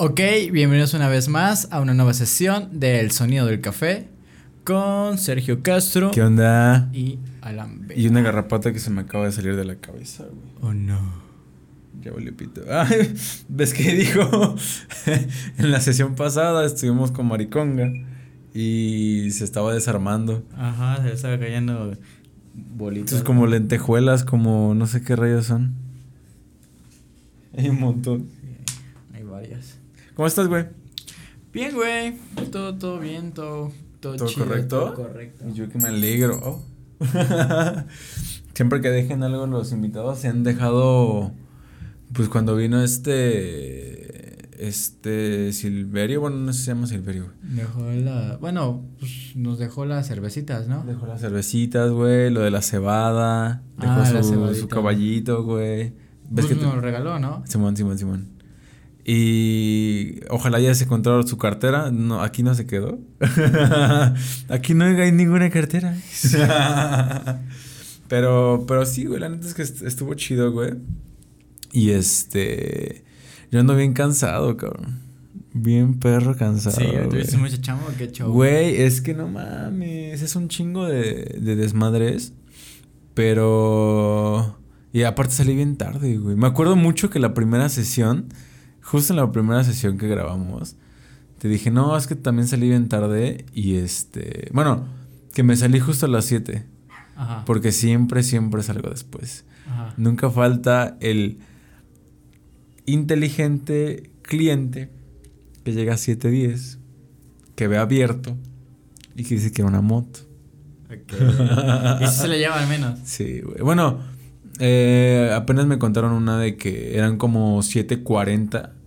Ok, bienvenidos una vez más a una nueva sesión del Sonido del Café con Sergio Castro ¿Qué onda? y Alan B. Y una garrapata que se me acaba de salir de la cabeza, güey. Oh no. Ya volvió pito. Ay, ¿Ves que dijo? en la sesión pasada estuvimos con Mariconga y se estaba desarmando. Ajá, se estaba cayendo bolitas. Estos como lentejuelas, como no sé qué rayos son. Hay un montón. ¿Cómo estás, güey? Bien, güey. Todo, todo bien, todo, todo, ¿Todo chido, correcto? todo correcto. Y Yo que me alegro. Oh. Siempre que dejen algo los invitados se han dejado pues cuando vino este este Silverio, bueno, no sé si se llama Silverio. güey. Dejó la. Bueno, pues nos dejó las cervecitas, ¿no? Dejó las cervecitas, güey, lo de la cebada, dejó Ah, su, caballito, güey. ¿Ves Pues que te- nos regaló, ¿no? Simón, Simón, Simón. Y ojalá ya se encontró su cartera. No, aquí no se quedó. aquí no hay ninguna cartera. pero, pero sí, güey, la neta es que est- estuvo chido, güey. Y este. Yo ando bien cansado, cabrón. Bien perro cansado. Sí, tuviste mucho chamo, qué show. Güey, es que no mames, es un chingo de, de desmadres, pero... Y aparte salí bien tarde, güey. Me acuerdo mucho que la primera sesión, justo en la primera sesión que grabamos, te dije, no, es que también salí bien tarde y este... Bueno, que me salí justo a las 7, Ajá. porque siempre, siempre salgo después. Ajá. Nunca falta el inteligente cliente que llega a 7.10, que ve abierto y que dice que era una moto. Ok. y eso se le lleva al menos. Sí, güey. Bueno, eh, apenas me contaron una de que eran como 7.40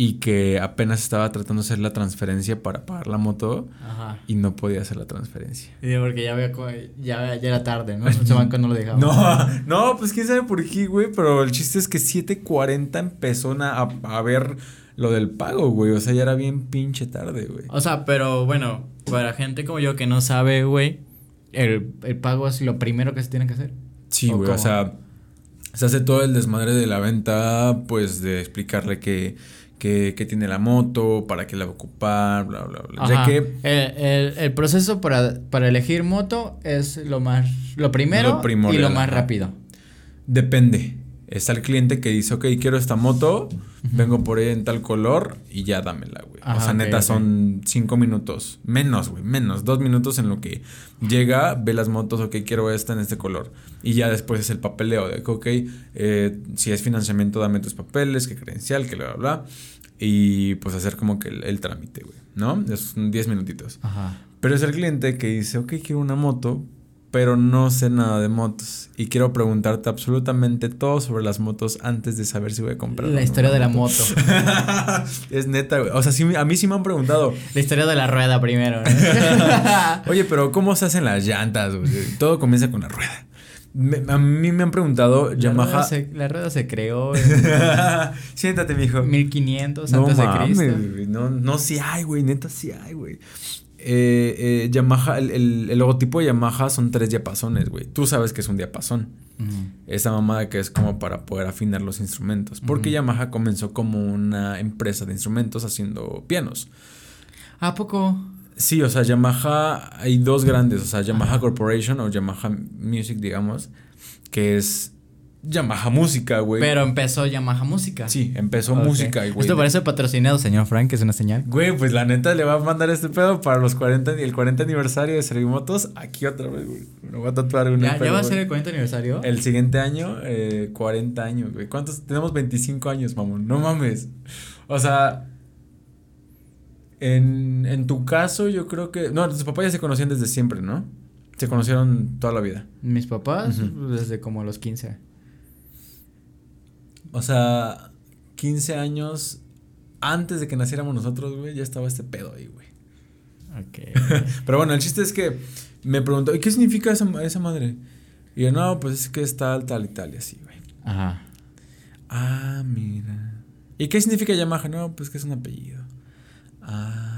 y que apenas estaba tratando de hacer la transferencia para pagar la moto Ajá. y no podía hacer la transferencia. Y porque ya, había ya, ya era tarde, ¿no? Ese banco no lo dejaba. No, no, pues quién sabe por qué, güey, pero el chiste es que 7.40 empezó a, a ver lo del pago, güey, o sea, ya era bien pinche tarde, güey. O sea, pero bueno, para gente como yo que no sabe, güey, el, el pago es lo primero que se tiene que hacer. Sí, ¿O güey, o sea, se hace todo el desmadre de la venta, pues de explicarle que, que, que tiene la moto, para qué la va a ocupar, bla, bla, bla. Ya que El, el- el proceso para, para elegir moto es lo más. Lo primero Lo y lo más rápido. depende. Está el cliente que dice, ok, quiero esta moto, vengo por ella en tal color y ya dámela, güey. o Ajá, sea, neta, son cinco minutos. Menos, güey, menos. Dos minutos en lo que llega, ve las motos, ok, quiero esta en este color. Y ya después es el papeleo de, que, ok, eh, si es financiamiento, dame tus papeles, qué credencial, que bla, bla, bla. Y pues hacer como que el, el trámite, güey, ¿no? Es 10 minutitos. Ajá. Pero es el cliente que dice, ok, quiero una moto, pero no sé nada de motos. Y quiero preguntarte absolutamente todo sobre las motos antes de saber si voy a comprar. La historia de la moto. es neta, güey. O sea, sí, a mí sí me han preguntado. La historia de la rueda primero. ¿no? Oye, pero ¿cómo se hacen las llantas? güey? Todo comienza con la rueda. Me- a mí me han preguntado, La Yamaha. rueda, se, la rueda se creó Siéntate, mijo. 1500 No antes de Cristo. güey. No, no, sí hay, güey. Neta, sí hay, güey. Eh, eh, Yamaha, el, el- el logotipo de Yamaha son tres diapasones, güey. Tú sabes que es un diapasón. Esa mamada que es como para poder afinar los instrumentos. Porque. Yamaha comenzó como una empresa de instrumentos haciendo pianos. ¿A poco? Sí, o sea, Yamaha, hay dos grandes, o sea, Yamaha Corporation o Yamaha Music, digamos, que es Yamaha Música, güey. Pero empezó Yamaha Música. Sí, empezó Ok. música, güey. Esto parece patrocinado, señor Frank, es una señal. Güey, pues la neta le va a mandar este pedo para los 40 y el 40 aniversario de Servimotos aquí otra vez, güey. Me voy a tatuar una ¿Ya, ya va a ser el 40 aniversario? El siguiente año, eh, 40 años, güey. ¿Cuántos? Tenemos 25 años, mamón. No mames. O sea, en, en tu caso, yo creo que. No, tus papás ya se conocían desde siempre, ¿no? Se conocieron toda la vida. Mis papás, Ujú. desde como los 15. O sea, 15 años antes de que naciéramos nosotros, güey, ya estaba este pedo ahí, güey. Ok. Pero bueno, el chiste es que me preguntó, ¿y qué significa esa, esa madre? Y yo, no, pues es que es tal, tal y tal, y así, güey. Ajá. Ah, mira. ¿Y qué significa Yamaha? No, pues que es un apellido. Ah.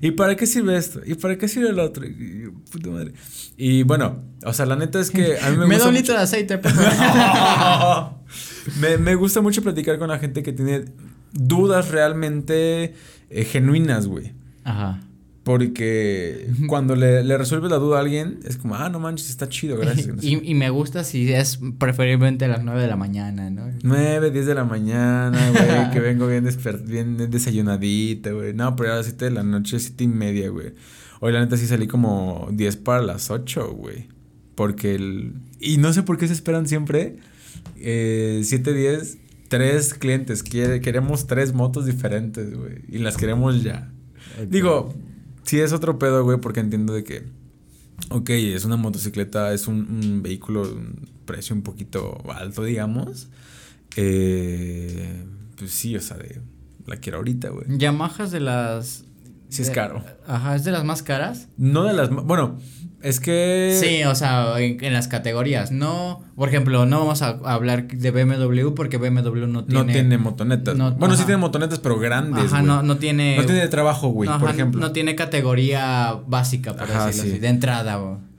¿Y para qué sirve esto? ¿Y para qué sirve el otro? Y puta madre. Y bueno, o sea, la neta es que a mí me, Me, gusta da un mucho- litro de aceite, por favor. me, me gusta mucho platicar con la gente que tiene dudas realmente eh, genuinas, güey. Ajá. Porque cuando le, le resuelves la duda a alguien, es como, ah, no manches, está chido, gracias. y, y me gusta si es preferiblemente a las 9 de la mañana, ¿no? 9, 10 de la mañana, güey, que vengo bien, bien desayunadita, güey. No, pero a las 7 de la noche, 7 y media, güey. Hoy la neta sí salí como 10 para las 8, güey. Porque el... Y no sé por qué se esperan siempre. Eh, 7, 10, tres clientes. Quiere, queremos tres motos diferentes, güey. Y las queremos ya. Digo, sí es otro pedo, güey, porque entiendo de que, ok, es una motocicleta, es un, vehículo precio un poquito alto, digamos. Eh, pues sí, o sea, de, la quiero ahorita, güey. Yamaha es de las... Sí es caro. Ajá, es de las más caras. No de las... Bueno, es que. Sí, o sea, en, las categorías. No, por ejemplo, no vamos a hablar de BMW porque BMW no tiene. No tiene motonetas. bueno, sí tiene motonetas, pero grandes. Ajá, no, no tiene. No tiene de trabajo, güey, por ejemplo. No tiene categoría básica, por decirlo así, de entrada, güey.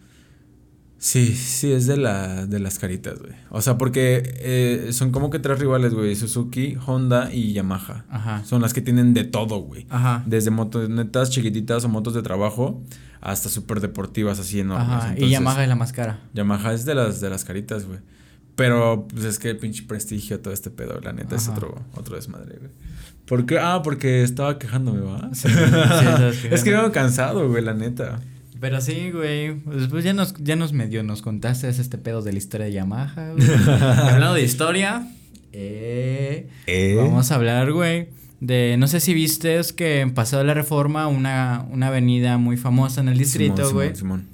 Sí, sí, es de, la, de las caritas, güey. O sea, porque eh, son como que tres rivales, güey. Suzuki, Honda y Yamaha. Ajá. Son las que tienen de todo, güey. Ajá. Desde motonetas chiquititas o motos de trabajo hasta súper deportivas así enormes. Ajá. y Yamaha es la más cara. Yamaha es de las, de las caritas, güey. Pero, pues es que pinche prestigio todo este pedo, la neta, es otro, otro desmadre, güey. ¿Por qué? Ah, porque estaba quejándome, ¿va? Sí, sí es que me cansado, güey, la neta. Pero sí, güey. Pues ya nos, ya nos medio nos contaste este pedo de la historia de Yamaha. Hablando de historia, eh, eh, vamos a hablar, güey, de. No sé si viste es que en Pasado la Reforma, una, una avenida muy famosa en el distrito, güey. Simón,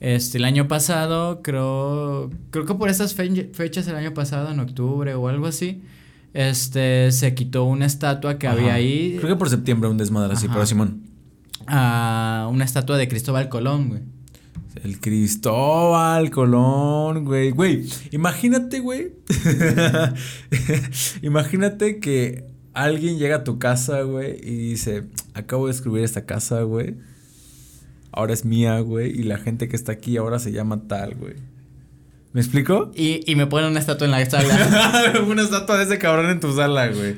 Este, el año pasado, creo. Creo que por esas fechas, el año pasado, en octubre o algo así. Este, se quitó una estatua que había ahí. Creo que por septiembre un desmadre así, pero Simón a una estatua de Cristóbal Colón, güey. El Cristóbal Colón, güey. Güey, imagínate, güey. imagínate que alguien llega a tu casa, güey, y dice, acabo de escribir esta casa, güey. Ahora es mía, güey. Y la gente que está aquí ahora se llama tal, güey. ¿Me explico? Y, y me ponen una estatua en la sala. una estatua de ese cabrón en tu sala, güey.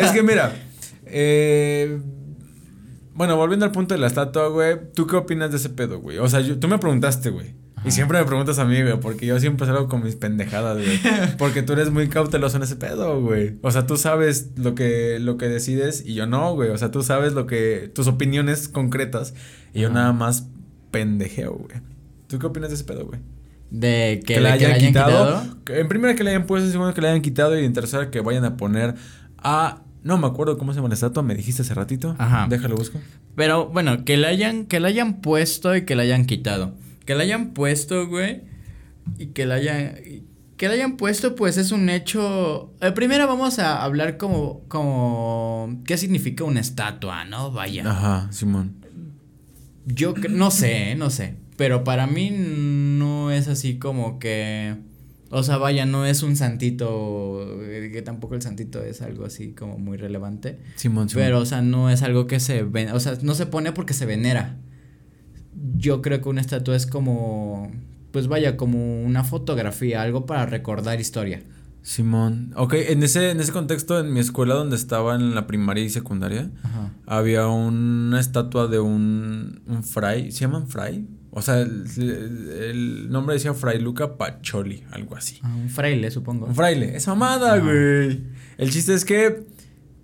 es que mira, eh bueno, volviendo al punto de la estatua, güey, ¿tú qué opinas de ese pedo, güey? O sea, tú me preguntaste, güey. Y siempre me preguntas a mí, güey, porque yo siempre salgo con mis pendejadas, güey. Porque tú eres muy cauteloso en ese pedo, güey. O sea, tú sabes lo que, lo que decides y yo no, güey. O sea, tú sabes lo que, tus opiniones concretas y yo nada más pendejeo, güey. ¿Tú qué opinas de ese pedo, güey? De que, le, hayan, quitado. En primera que le hayan puesto, en segunda que le hayan quitado y en tercera que vayan a poner a no me acuerdo cómo se llama la estatua, me dijiste hace ratito. Ajá. Déjalo busco. Pero bueno, que la hayan, que la hayan puesto y que la hayan quitado. Que la hayan puesto, güey. Y que la hayan. Que la hayan puesto, pues es un hecho. Eh, primero vamos a hablar como. como. qué significa una estatua, ¿no? Vaya. Ajá, Simón. Yo no sé, no sé. Pero para mí no es así como que o sea, vaya, no es un santito, eh, que tampoco el santito es algo así como muy relevante. Simón, Simón. Pero, o sea, no es algo que se, ven, o sea, no se pone porque se venera. Yo creo que una estatua es como, pues vaya, como una fotografía, algo para recordar historia. Simón, ok, en ese, en ese contexto, en mi escuela donde estaba en la primaria y secundaria, había una estatua de un, un fray, ¿se llaman fray? O sea, el, nombre decía Fray Luca Pacholi, algo así. Ah, un fraile, supongo. Un fraile. Es mamada, güey. El chiste es que,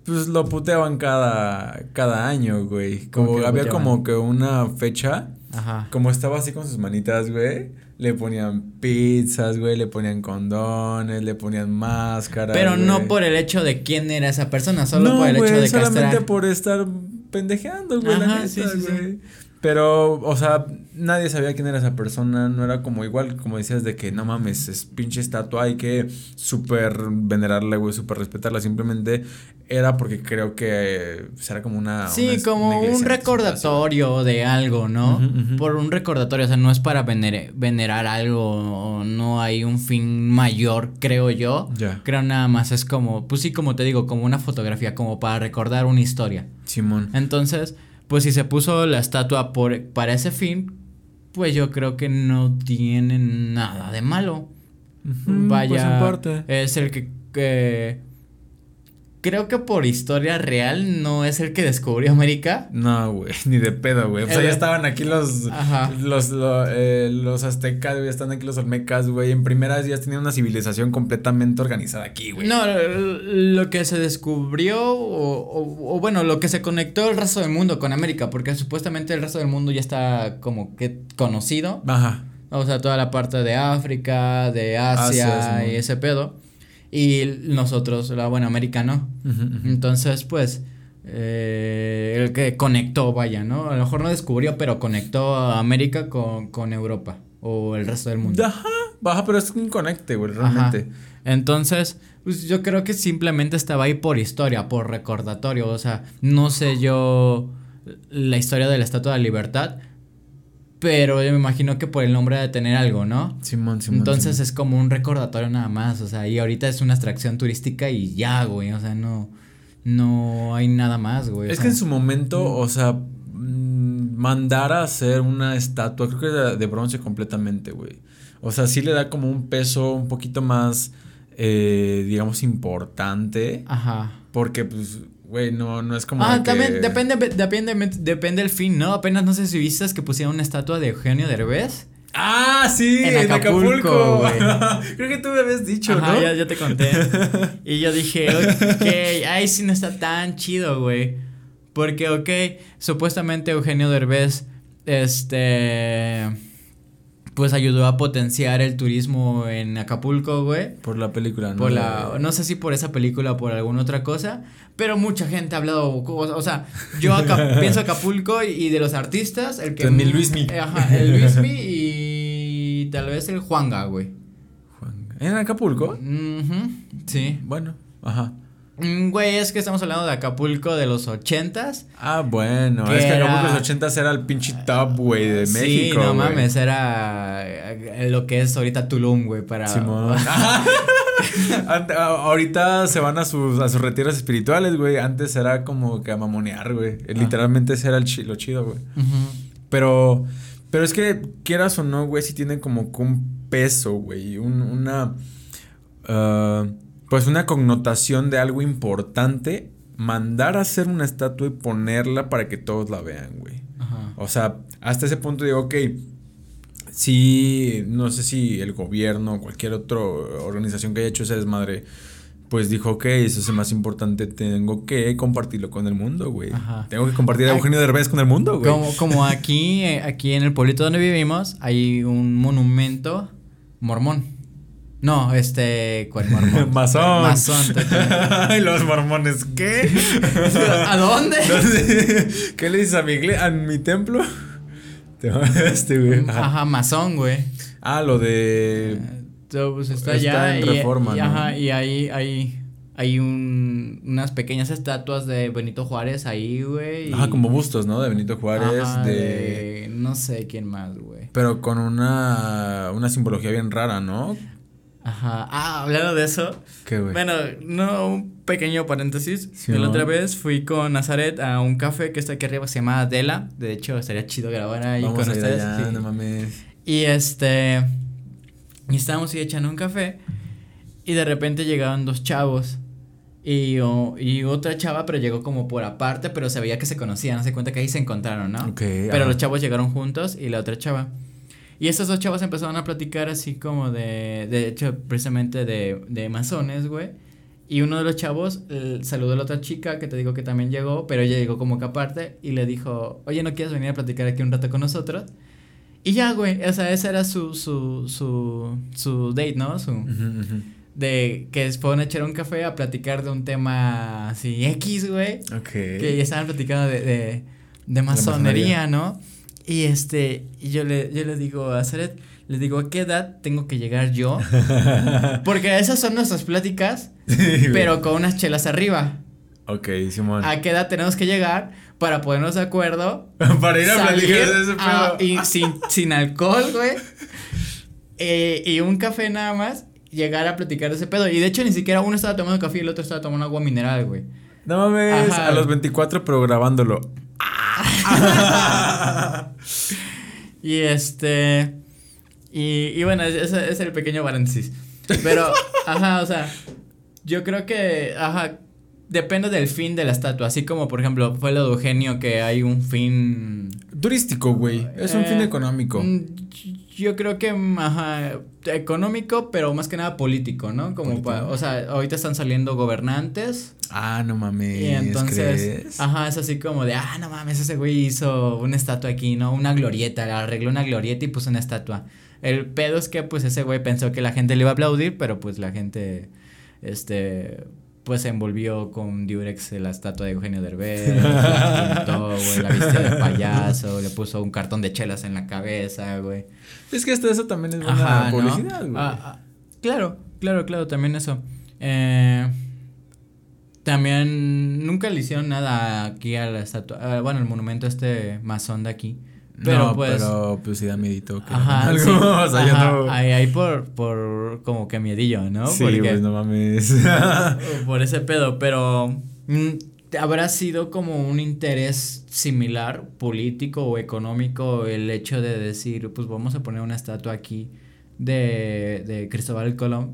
pues lo puteaban cada, cada año, güey. Como había como que una fecha. Ajá. Como estaba así con sus manitas, güey. Le ponían pizzas, güey, le ponían condones, le ponían máscaras. Pero no por el hecho de quién era esa persona, solo por el hecho de solamente por estar pendejeando, güey, la neta, sí, sí, Sí. Pero, o sea, nadie sabía quién era esa persona. No era como igual, como decías, de que no mames, es pinche estatua, hay que súper venerarla, güey, súper respetarla. Simplemente era porque creo que será como una. Sí, como un recordatorio de algo, ¿no? Por un recordatorio, o sea, no es para venerar algo, no hay un fin mayor, creo yo. Ya. Creo nada más es como, pues sí, como te digo, como una fotografía, como para recordar una historia. Simón. Entonces pues si se puso la estatua por, para ese fin, pues yo creo que no tiene nada de malo. Vaya, pues es el que, creo que por historia real no es el que descubrió América. No, güey, ni de pedo, güey. O sea, ya estaban aquí los Ajá. los eh, los aztecas, güey, están aquí los olmecas, güey. En primeras ya tenían una civilización completamente organizada aquí, güey. No, lo que se descubrió o, o, bueno, lo que se conectó el resto del mundo con América, porque supuestamente el resto del mundo ya está como que conocido. Ajá. O sea, toda la parte de África, de Asia, y ese pedo. Y nosotros, la buena América, no. Entonces, pues, eh, el que conectó, vaya, ¿no? A lo mejor no descubrió, pero conectó a América con, con Europa o el resto del mundo. Ajá, baja, pero es un conecte, güey, realmente. Entonces, pues yo creo que simplemente estaba ahí por historia, por recordatorio. O sea, no sé yo la historia de la Estatua de la Libertad, pero yo me imagino que por el nombre de tener algo, ¿no? Simón, Simón. Entonces es como un recordatorio nada más, o sea, y ahorita es una atracción turística y ya, güey, o sea, no, no hay nada más, güey. Es que en su momento, o sea, mm, mandar a hacer una estatua, creo que de, de bronce completamente, güey. O sea, sí le da como un peso un poquito más, eh, digamos, importante. Ajá. Porque, pues, Güey, no, no es como. Ah, también depende, depende, depende el fin, ¿no? Apenas no sé si viste que pusieron una estatua de Eugenio Derbez. Ah, sí, en Acapulco. Creo que tú me habías dicho, ¿no? Ya, ya te conté. y yo dije, ok, ahí sí no está tan chido, güey. Porque, ok, supuestamente Eugenio Derbez, este pues ayudó a potenciar el turismo en Acapulco, güey. Por la película, ¿no? Por la, no sé si por esa película o por alguna otra cosa, pero mucha gente ha hablado, o, sea, yo acá pienso Acapulco y, de los artistas, el que... El Luismi. Eh, ajá, el Luismi y tal vez el Juanga, güey. Juanga. ¿En Acapulco? sí. Bueno, ajá. Mm, güey, es que estamos hablando de Acapulco de los ochentas. Ah, bueno, es que Acapulco de los ochentas era el pinche top, güey, de México. Sí, no mames, era eh, lo que es ahorita Tulum, güey, para. Simón. ahorita se van a sus, a sus retiros espirituales, güey. Antes era como que a mamonear, güey. Ah. Literalmente ese era el lo chido, güey. Pero. Pero es que, quieras o no, güey, sí tienen como un peso, güey. Un, una. Uh, pues una connotación de algo importante, mandar a hacer una estatua y ponerla para que todos la vean, güey. O sea, hasta ese punto digo, ok, sí, no sé si el gobierno o cualquier otra organización que haya hecho esa desmadre, pues dijo, ok, eso es más importante, tengo que compartirlo con el mundo, güey. Tengo que compartir a Eugenio Derbez con el mundo, güey. Como, como aquí, eh, aquí en el pueblito donde vivimos, hay un monumento mormón. No, este. ¿Cuál mormón? Masón. Masón. Ay, los mormones, ¿qué? ¿A dónde? ¿Qué le dices a mi iglesia? ¿A mi templo? Este, güey. Ajá, masón, güey. Ah, lo de. Eh, pues está, allá. en reforma, y, Ajá, y ahí hay. Hay un, unas pequeñas estatuas de Benito Juárez ahí, güey. Ajá, como bustos, ¿no? De Benito Juárez, de... de... No sé quién más, güey. Pero con una, una simbología bien rara, ¿no? Ajá. Ah, hablando de eso. Qué güey. Bueno, no, un pequeño paréntesis. la otra vez fui con Nazaret a un café que está aquí arriba, se llama Adela. De hecho, estaría chido grabar ahí con ustedes. no mames. Y este. Y estábamos ahí echando un café. Y de repente llegaban dos chavos. Y, y otra chava, pero llegó como por aparte, pero se veía que se conocían. No se cuenta que ahí se encontraron, ¿no? Ok. Pero los chavos llegaron juntos y la otra chava. Y estos dos chavos empezaron a platicar así como de, de hecho, precisamente de, de masones, güey. Y uno de los chavos saludó a la otra chica que te digo que también llegó, pero ella llegó como que aparte y le dijo, oye, ¿no quieres venir a platicar aquí un rato con nosotros? Y ya, güey, o sea, ese era su, su, su, su date, ¿no? Su, De que fueron a echar un café a platicar de un tema así X, güey. Ok. Que ya estaban platicando de, de, de masonería, ¿no? Y este, y yo le, yo le digo a Zaret, le digo, ¿a qué edad tengo que llegar yo? Porque esas son nuestras pláticas, pero con unas chelas arriba. Ok, Simón. ¿A qué edad tenemos que llegar para ponernos de acuerdo? para ir a platicar de ese pedo. y sin, sin alcohol, güey. Eh, y un café nada más, llegar a platicar de ese pedo. Y de hecho, ni siquiera uno estaba tomando café y el otro estaba tomando agua mineral, güey. No mames, a los 24 pero grabándolo. y este. Y, y bueno, ese es el pequeño paréntesis. Pero, ajá, o sea, yo creo que, ajá, depende del fin de la estatua. Así como, por ejemplo, fue lo de Eugenio que hay un fin. Turístico, güey. Es un fin Eh, económico. Yo creo que, ajá, económico, pero más que nada político, ¿no? Como, Político. pa- o sea, ahorita están saliendo gobernantes Ah, no mames. y entonces, ¿crees? ajá, es así como de, ah, no mames, ese güey hizo una estatua aquí, ¿no? Una glorieta, le arregló una glorieta y puso una estatua. El pedo es que, pues, ese güey pensó que la gente le iba a aplaudir, pero pues la gente, este, pues se envolvió con Durex la estatua de Eugenio Derbez, la pintó, güey, la vistió de payaso, le puso un cartón de chelas en la cabeza, güey. Es que hasta eso también es buena publicidad, güey. Ah, ah, claro, claro, claro, también eso. Eh, también nunca le hicieron nada aquí a la estatua, ah, bueno, el monumento este masón de aquí. Pero no, pues pero pues sí da miedito que Ajá, algo, sí, o sea, yo no ahí, ahí por, por como que miedillo, ¿no? Sí, Porque- pues no mames. por ese pedo, pero mm, habrá sido como un interés similar, político o económico, el hecho de decir, pues vamos a poner una estatua aquí de, de Cristóbal Colón.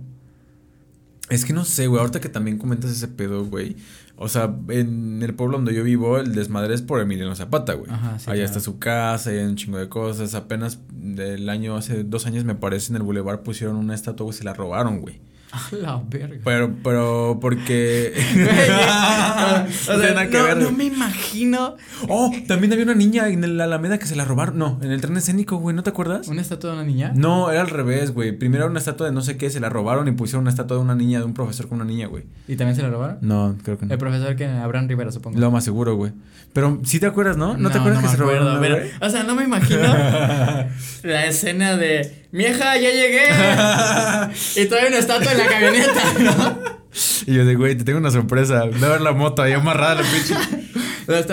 Es que no sé, güey, ahorita que también comentas ese pedo, güey. O sea, en el pueblo donde yo vivo, el desmadre es por Emiliano Zapata, güey. Ajá, sí, Allá claro. está su casa, hay un chingo de cosas. Apenas del año, hace dos años me parece, en el boulevard pusieron una estatua, güey, se la robaron, güey. A la verga. Pero, pero, porque... Güey, o no sea, no, no me imagino Oh, también había una niña en la Alameda que se la robaron. No, en el tren escénico, güey, ¿no te acuerdas? una estatua de una niña. No, era al revés, güey. Primero era una estatua de no sé qué, se la robaron y pusieron una estatua de una niña, de un profesor con una niña, güey. ¿Y también se la robaron? No, creo que no. El profesor que Abraham Rivera, supongo. Lo más seguro, güey. Pero sí te acuerdas, ¿no? ¿No, te acuerdas me que se acuerdo, robaron, pero? O sea, no me imagino la escena de Vieja, ya llegué. y todavía una estatua en la camioneta, ¿no? Y yo de, güey, te tengo una sorpresa. Voy a ver la moto ahí amarrada, la pinche.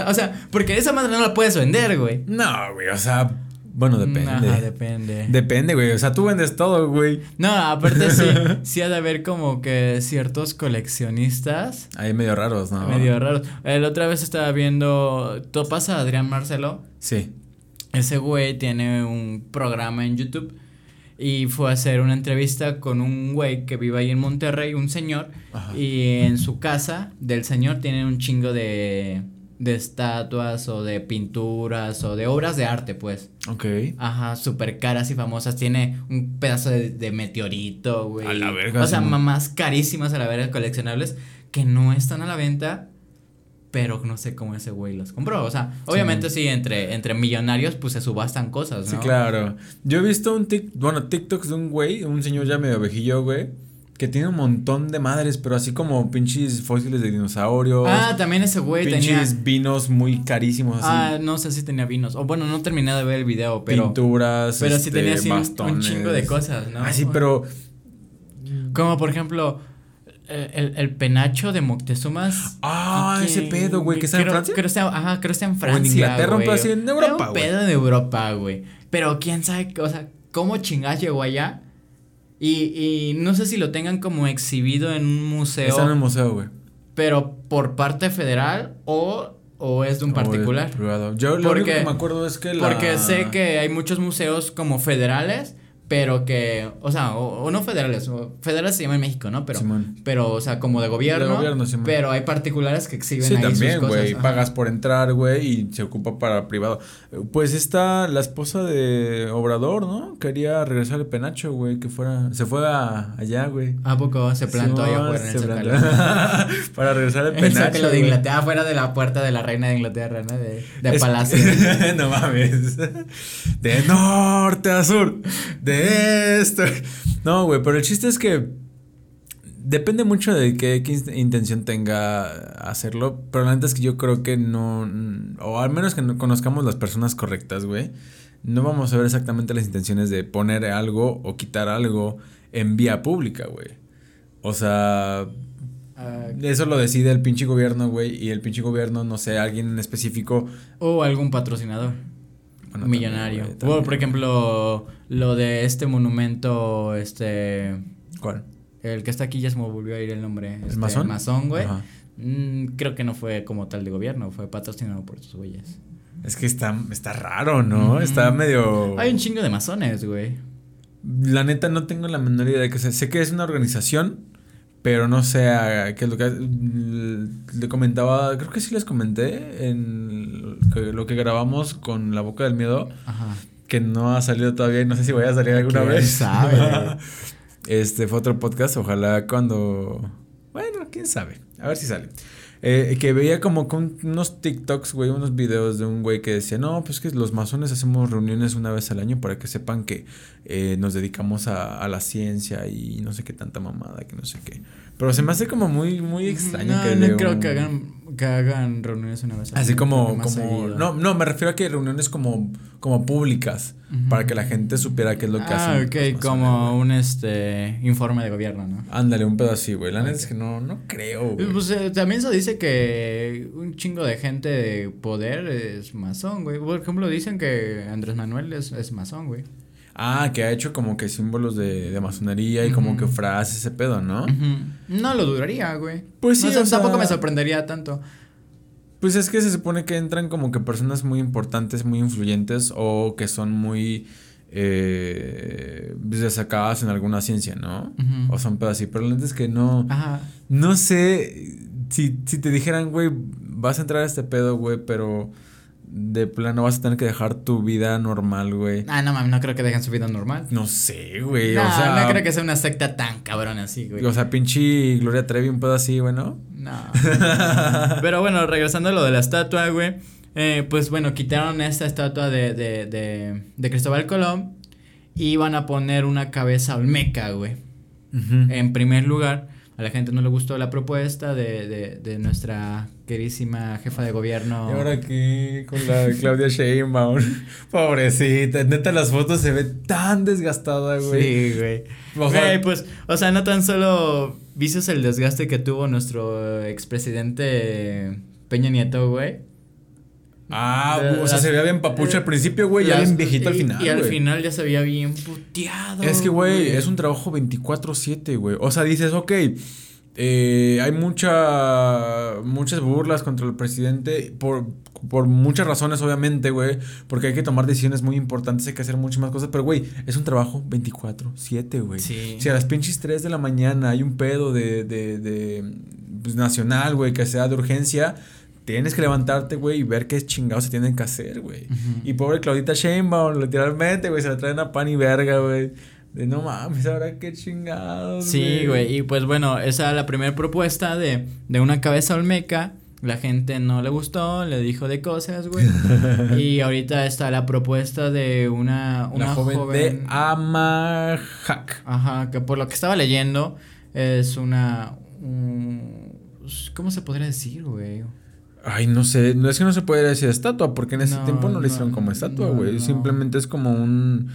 O sea, porque esa madre no la puedes vender, güey. No, güey, o sea, bueno, depende. Ajá, depende. Depende, güey. O sea, tú vendes todo, güey. No, aparte sí, sí ha de haber como que ciertos coleccionistas Ahí medio raros, ¿no? medio raros. La otra vez estaba viendo, ¿topas a Adrián Marcelo? Sí. Ese güey tiene un programa en YouTube y fue a hacer una entrevista con un güey que vive ahí en Monterrey, un señor, Ajá. y en su casa del señor tienen un chingo de, de estatuas o de pinturas o de obras de arte, pues. Ok. Ajá, súper caras y famosas. Tiene un pedazo de, de meteorito, güey. A la verga, O sea, mamás carísimas a la verga coleccionables que no están a la venta. Pero no sé cómo ese güey los compró. O sea, obviamente sí, entre, entre millonarios, pues se subastan cosas, ¿no? Sí, claro. Yo he visto un tic, bueno, TikToks de un güey, un señor ya medio vejillo, güey, que tiene un montón de madres, pero así como pinches fósiles de dinosaurios. Ah, también ese güey tenía. pinches vinos muy carísimos así. Ah, no sé si tenía vinos. O bueno, no terminé de ver el video, pero. pinturas, Pero sí este, tenía así un- un, chingo de cosas, ¿no? Ah, sí, pero Como por ejemplo, el, el, penacho de Moctezuma. Ah, ese pedo, güey, que está en Francia. Creo está, ajá, creo que está en en Francia. Inglaterra, un güey. pedo así en Europa, un pedo en Europa, güey. Pero quién sabe, o sea, cómo chingas llegó allá. Y, y no sé si lo tengan como exhibido en un museo, está en el museo, güey. pero por parte federal o, o es de un O particular. privado. Yo lo Porque- único que me acuerdo es que la... Porque sé que hay muchos museos como federales, pero que, o sea, o, o no federales, o federales se llama en México, ¿no? Pero, Simón. pero, o sea, como de gobierno. De gobierno, Simón. pero hay particulares que exhiben Sí, ahí también, güey. Pagas por entrar, güey, y se ocupa para privado. Pues está la esposa de Obrador, ¿no? Quería regresar al penacho, güey, que fuera... Se fue a, allá, güey. ¿A poco se plantó allá afuera en el Zócalo? para regresar al penacho, Zócalo de güey. Inglaterra, afuera de la puerta de la reina de Inglaterra, ¿no? De, de Es- palacio. no mames. De norte a sur. De este. No, güey, pero el chiste es que depende mucho de qué, qué in- intención tenga hacerlo. Pero la neta es que yo creo que no. O al menos que no conozcamos las personas correctas, güey. No vamos a ver exactamente las intenciones de poner algo o quitar algo en vía pública, güey. O sea, Ah, eso lo decide el pinche gobierno, güey. Y el pinche gobierno, no sé, alguien en específico. o algún patrocinador. Bueno, millonario. también, por ejemplo, lo de este monumento, este. ¿Cuál? El que está aquí ya se me volvió a ir el nombre. este, masón? Masón, güey. Mm, creo que no fue como tal de gobierno, fue patrocinado por sus güeyes. Es que está, está raro, ¿no? Está medio. Hay un chingo de masones, güey. La neta no tengo la menor idea de que sea. Sé que es una organización, Pero no sé qué es lo que le comentaba, creo que sí les comenté en lo que grabamos con La Boca del Miedo, Ajá. que no ha salido todavía y no sé si voy a salir alguna vez. sabe? este fue otro podcast, ojalá cuando... Bueno, quién sabe, a ver si sale. Eh, que veía como con unos TikToks, güey, unos videos de un güey que decía, no, pues que los masones hacemos reuniones una vez al año para que sepan que eh, nos dedicamos a, a, la ciencia y no sé qué tanta mamada, que no sé qué. Pero se me hace como muy, muy extraño no, que No, creo que hagan, que hagan reuniones una vez. Así como, como no, no, me refiero a que reuniones como, como públicas, para que la gente supiera qué es lo que ah, hacen. Ah, ok, como un este informe de gobierno, ¿no? Ándale, un pedo así, güey. La neta es que no, no creo, güey. Pues eh, también se dice que un chingo de gente de poder es masón, güey. Por ejemplo, dicen que Andrés Manuel es, es masón, güey. Ah, que ha hecho como que símbolos de, de masonería y como que frases, ese pedo, ¿no? No lo duraría, güey. Pues sí, o sea, tampoco me sorprendería tanto. Pues es que se supone que entran como que personas muy importantes, muy influyentes o que son muy eh, desacadas en alguna ciencia, ¿no? O son pedos así. Pero la neta es que no. Ajá. No sé. Si, si te dijeran, güey, vas a entrar a este pedo, güey, pero de plano vas a tener que dejar tu vida normal, güey. Ah, no mames, no creo que dejen su vida normal. No sé, güey. No, o sea, no creo que sea una secta tan cabrón así, güey. O sea, pinche Gloria Trevi un pedo así, güey, ¿no? No. Pero bueno, regresando a lo de la estatua, güey. Eh, pues bueno, quitaron esta estatua de, de, de, de Cristóbal Colón y van a poner una cabeza olmeca, güey. En primer lugar a la gente no le gustó la propuesta de, de, de nuestra querísima jefa de gobierno. Y ahora aquí con la Claudia Sheinbaum. Pobrecita, neta las fotos se ve tan desgastada, güey. Sí, güey. Güey, pues, o sea, no tan solo vicios el desgaste que tuvo nuestro expresidente Peña Nieto, güey. Ah, o sea, se veía bien papucha al principio, güey, ya bien viejito al final. Y al final ya se veía bien puteado. Es que, güey, es un trabajo 24-7, güey. O sea, dices, ok, eh, hay mucha, muchas burlas contra el presidente por, por muchas razones, obviamente, güey. Porque hay que tomar decisiones muy importantes, hay que hacer muchas más cosas. Pero, güey, es un trabajo 24-7, güey. Sí. Si a las pinches 3 de la mañana hay un pedo de, de, de pues, nacional, güey, que sea de urgencia tienes que levantarte, güey, y ver qué chingados se tienen que hacer, güey. Y pobre Claudita Sheinbaum, literalmente, güey, se la traen a pan y verga, güey. De no mames, ahora qué chingados. Sí, güey, y pues bueno, esa era la primera propuesta de, de una cabeza olmeca. La gente no le gustó, le dijo de cosas, güey. y ahorita está la propuesta de una, una joven, joven, de Amahak. Ajá, que por lo que estaba leyendo es una... ¿Cómo se podría decir, güey? Ay, no sé, no es que no se puede decir estatua, porque en ese tiempo no, le hicieron como estatua, güey. Simplemente es como un.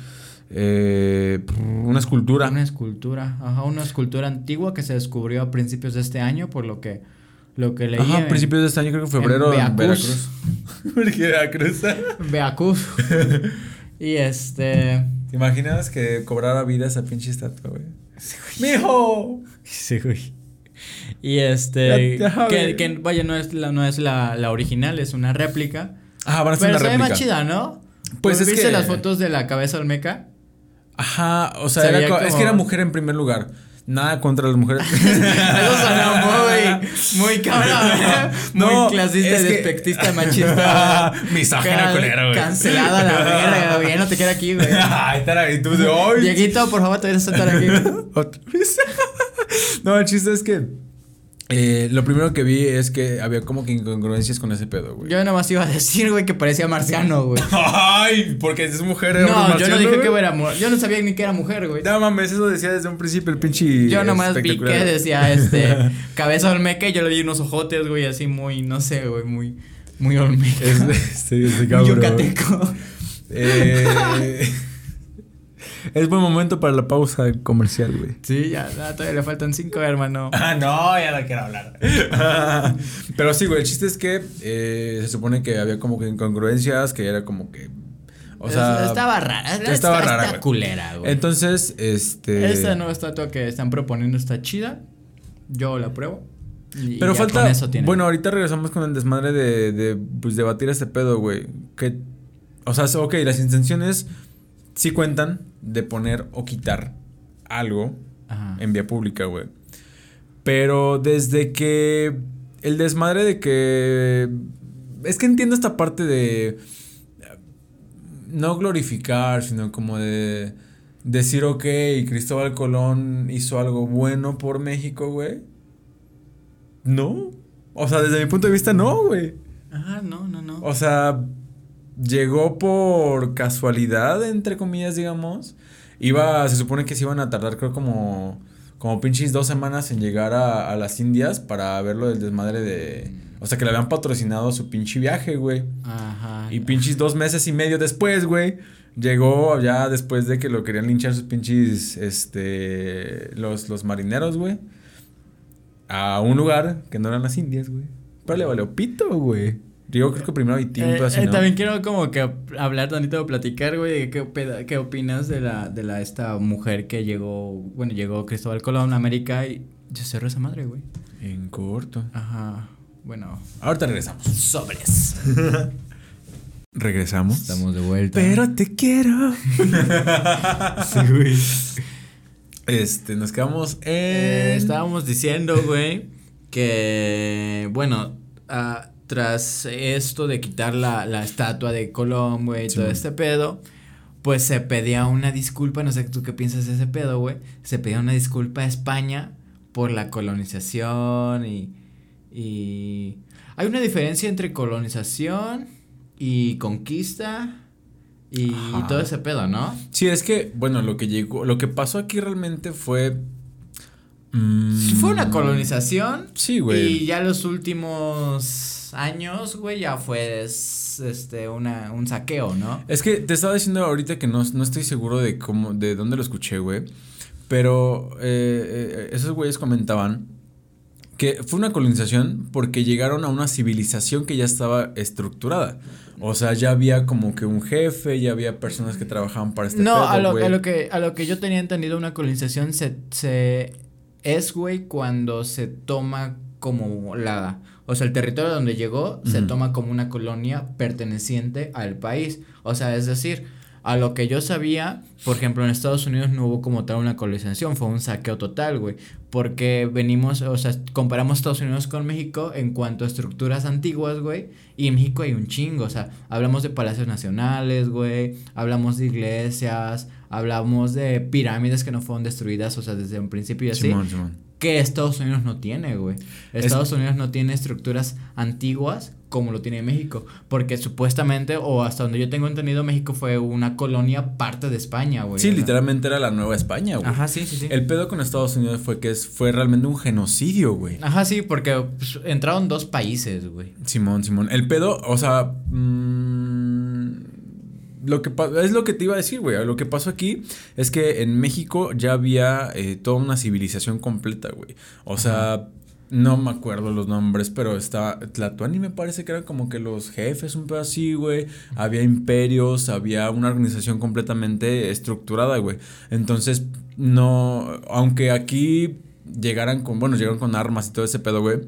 Eh, una escultura. Una escultura, ajá, una escultura antigua que se descubrió a principios de este año, por lo que. Lo que leí. Ajá, a principios de este año, creo que febrero. En Veracruz. ¿Por qué Veracruz? Veracruz. y este. ¿Te imaginas que cobrara vida esa pinche estatua, güey? ¡Mijo! Sí, güey. Y este. Que, que, vaya, no es la, no es la, la original, es una réplica. Ajá, van a ser Pero una se ve más chida, ¿no? Pues es ¿Viste que... las fotos de la cabeza olmeca? Ajá, o sea, era es que era mujer en primer lugar. Nada contra las mujeres. Eso suena muy, muy cabrón, ¿eh? no, muy clasista, es despectista, machista. Misógino culero, güey. Cancelada la verga, güey. no te quiero aquí, güey. Ay, estar y tú de hoy. Dieguito, por favor, te voy a estar aquí. Otra vez. no, el chiste es que eh, lo primero que vi es que había como que incongruencias con ese pedo, güey. Yo nada más iba a decir, güey, que parecía marciano, güey. Ay, porque es mujer. No, yo no dije que era Yo no sabía ni que era mujer, güey. No mames, eso decía desde un principio el pinche. Yo nomás vi que decía, este, cabeza olmeca y yo le di unos ojotes, güey, así muy, no sé, güey, muy, muy olmeca. Este, este cabrón. Yucateco. Eh. Es buen momento para la pausa comercial, güey. Sí, ya, todavía le faltan cinco, hermano. Ah, no, ya no quiero hablar. Pero sí, güey, el chiste es que eh, se supone que había como que incongruencias, que era como que. O sea. Estaba rara. Estaba rara. Güey. culera, güey. Entonces, este. Esta nueva estatua que están proponiendo está chida. Yo la pruebo. Pero falta. Bueno, ahorita regresamos con el desmadre de, de pues, debatir este pedo, güey. Que. O sea, ok, las intenciones sí cuentan de poner o quitar algo en vía pública, güey. Pero desde que el desmadre de que... Es que entiendo esta parte de... No glorificar, sino como de decir, ok, Cristóbal Colón hizo algo bueno por México, güey. No. O sea, desde mi punto de vista, no, güey. Ajá, no, no, no. O sea, llegó por casualidad, entre comillas, digamos. Iba, se supone que se iban a tardar, creo, como, como pinches dos semanas en llegar a, a las Indias para verlo del desmadre de. O sea, que le habían patrocinado su pinche viaje, güey. Ajá. Y pinches dos meses y medio después, güey. Llegó ya después de que lo querían linchar sus pinches, este, los, los marineros, güey. A un lugar que no eran las Indias, güey. Pero le valió pito, güey. Yo creo que primero tiempo eh, así, eh, También quiero como que hablar tantito de platicar, güey, qué, qué opinas de la, de la, esta mujer que llegó, bueno, llegó Cristóbal Colón a América y se cerró esa madre, güey. En corto. Ajá, bueno. Ahorita regresamos. Sobres. Regresamos. Estamos de vuelta. Pero te quiero. sí, güey. Este, nos quedamos en. Eh, estábamos diciendo, güey, que. Bueno, uh, tras esto de quitar la, la estatua de Colón, güey, todo este pedo, pues se pedía una disculpa, no sé tú qué piensas de ese pedo, güey, se pedía una disculpa a España por la colonización y, y... Hay una diferencia entre colonización y conquista y, todo ese pedo, ¿no? Sí, es que, bueno, lo que llegó, lo que pasó aquí realmente fue fue una mm. colonización. Sí, güey. Y ya los últimos años, güey, ya fue este una, un saqueo, ¿no? Es que te estaba diciendo ahorita que no, no estoy seguro de cómo, de dónde lo escuché, güey. Pero eh, eh, esos güeyes comentaban que fue una colonización porque llegaron a una civilización que ya estaba estructurada. O sea, ya había como que un jefe, ya había personas que trabajaban para este No, a, lo, a, lo, que a lo que yo tenía entendido una colonización se, se es, güey, cuando se toma como la... O sea, el territorio donde llegó se toma como una colonia perteneciente al país. O sea, es decir, a lo que yo sabía, por ejemplo, en Estados Unidos no hubo como tal una colonización, fue un saqueo total, güey. Porque venimos, o sea, comparamos Estados Unidos con México en cuanto a estructuras antiguas, güey. Y en México hay un chingo, o sea, hablamos de palacios nacionales, güey. Hablamos de iglesias, hablamos de pirámides que no fueron destruidas, o sea, desde un principio y así. Que Estados Unidos no tiene, güey. Estados Unidos no tiene estructuras antiguas como lo tiene México. Porque supuestamente, o hasta donde yo tengo entendido, México fue una colonia parte de España, güey. Sí, literalmente era la Nueva España, güey. Ajá, sí, sí, sí. El pedo con Estados Unidos fue que fue realmente un genocidio, güey. Ajá, sí, porque pues, entraron dos países, güey. Simón, Simón. El pedo, o sea. Mmm, lo que es lo que te iba a decir, güey. Lo que pasó aquí es que en México ya había eh, toda una civilización completa, güey. O sea, no me acuerdo los nombres, pero estaba Tlatuani me parece que eran como que los jefes, un pedo así, güey. Había imperios, había una organización completamente estructurada, güey. Entonces, no, aunque aquí llegaran con, bueno, llegaron con armas y todo ese pedo, güey.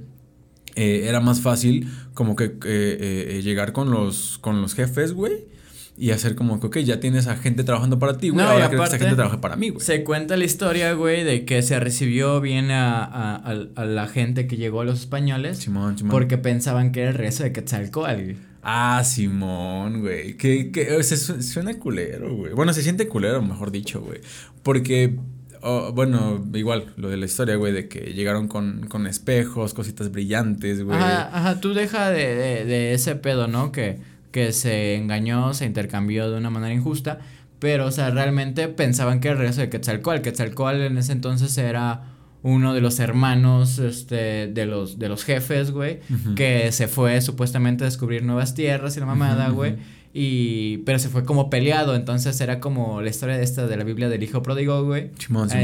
Eh, era más fácil como que eh, llegar con los, con los jefes, güey y hacer como que, ok, ya tienes a gente trabajando para ti, güey. ahora que esa gente trabaja para mí, güey. Se cuenta la historia, güey, de que se recibió bien a, a, la gente que llegó a los españoles. Simón, Simón. Porque pensaban que era el rezo de Quetzalcóatl, güey. Ah, Simón, güey. Que, que se suena culero, güey. Bueno, se siente culero, mejor dicho, güey. Porque oh, bueno, igual, lo de la historia, güey, de que llegaron con, con espejos, cositas brillantes, güey. Ajá, ajá, tú deja de, de, de, ese pedo, ¿no? Que que se engañó, se intercambió de una manera injusta, pero, o sea, realmente pensaban que era el regreso de Quetzalcoatl. Quetzalcoatl en ese entonces era uno de los hermanos, este, de los, de los jefes, güey, que se fue supuestamente a descubrir nuevas tierras y la mamada, güey. Y, pero se fue como peleado, entonces era como la historia de esta de la Biblia del hijo pródigo, güey.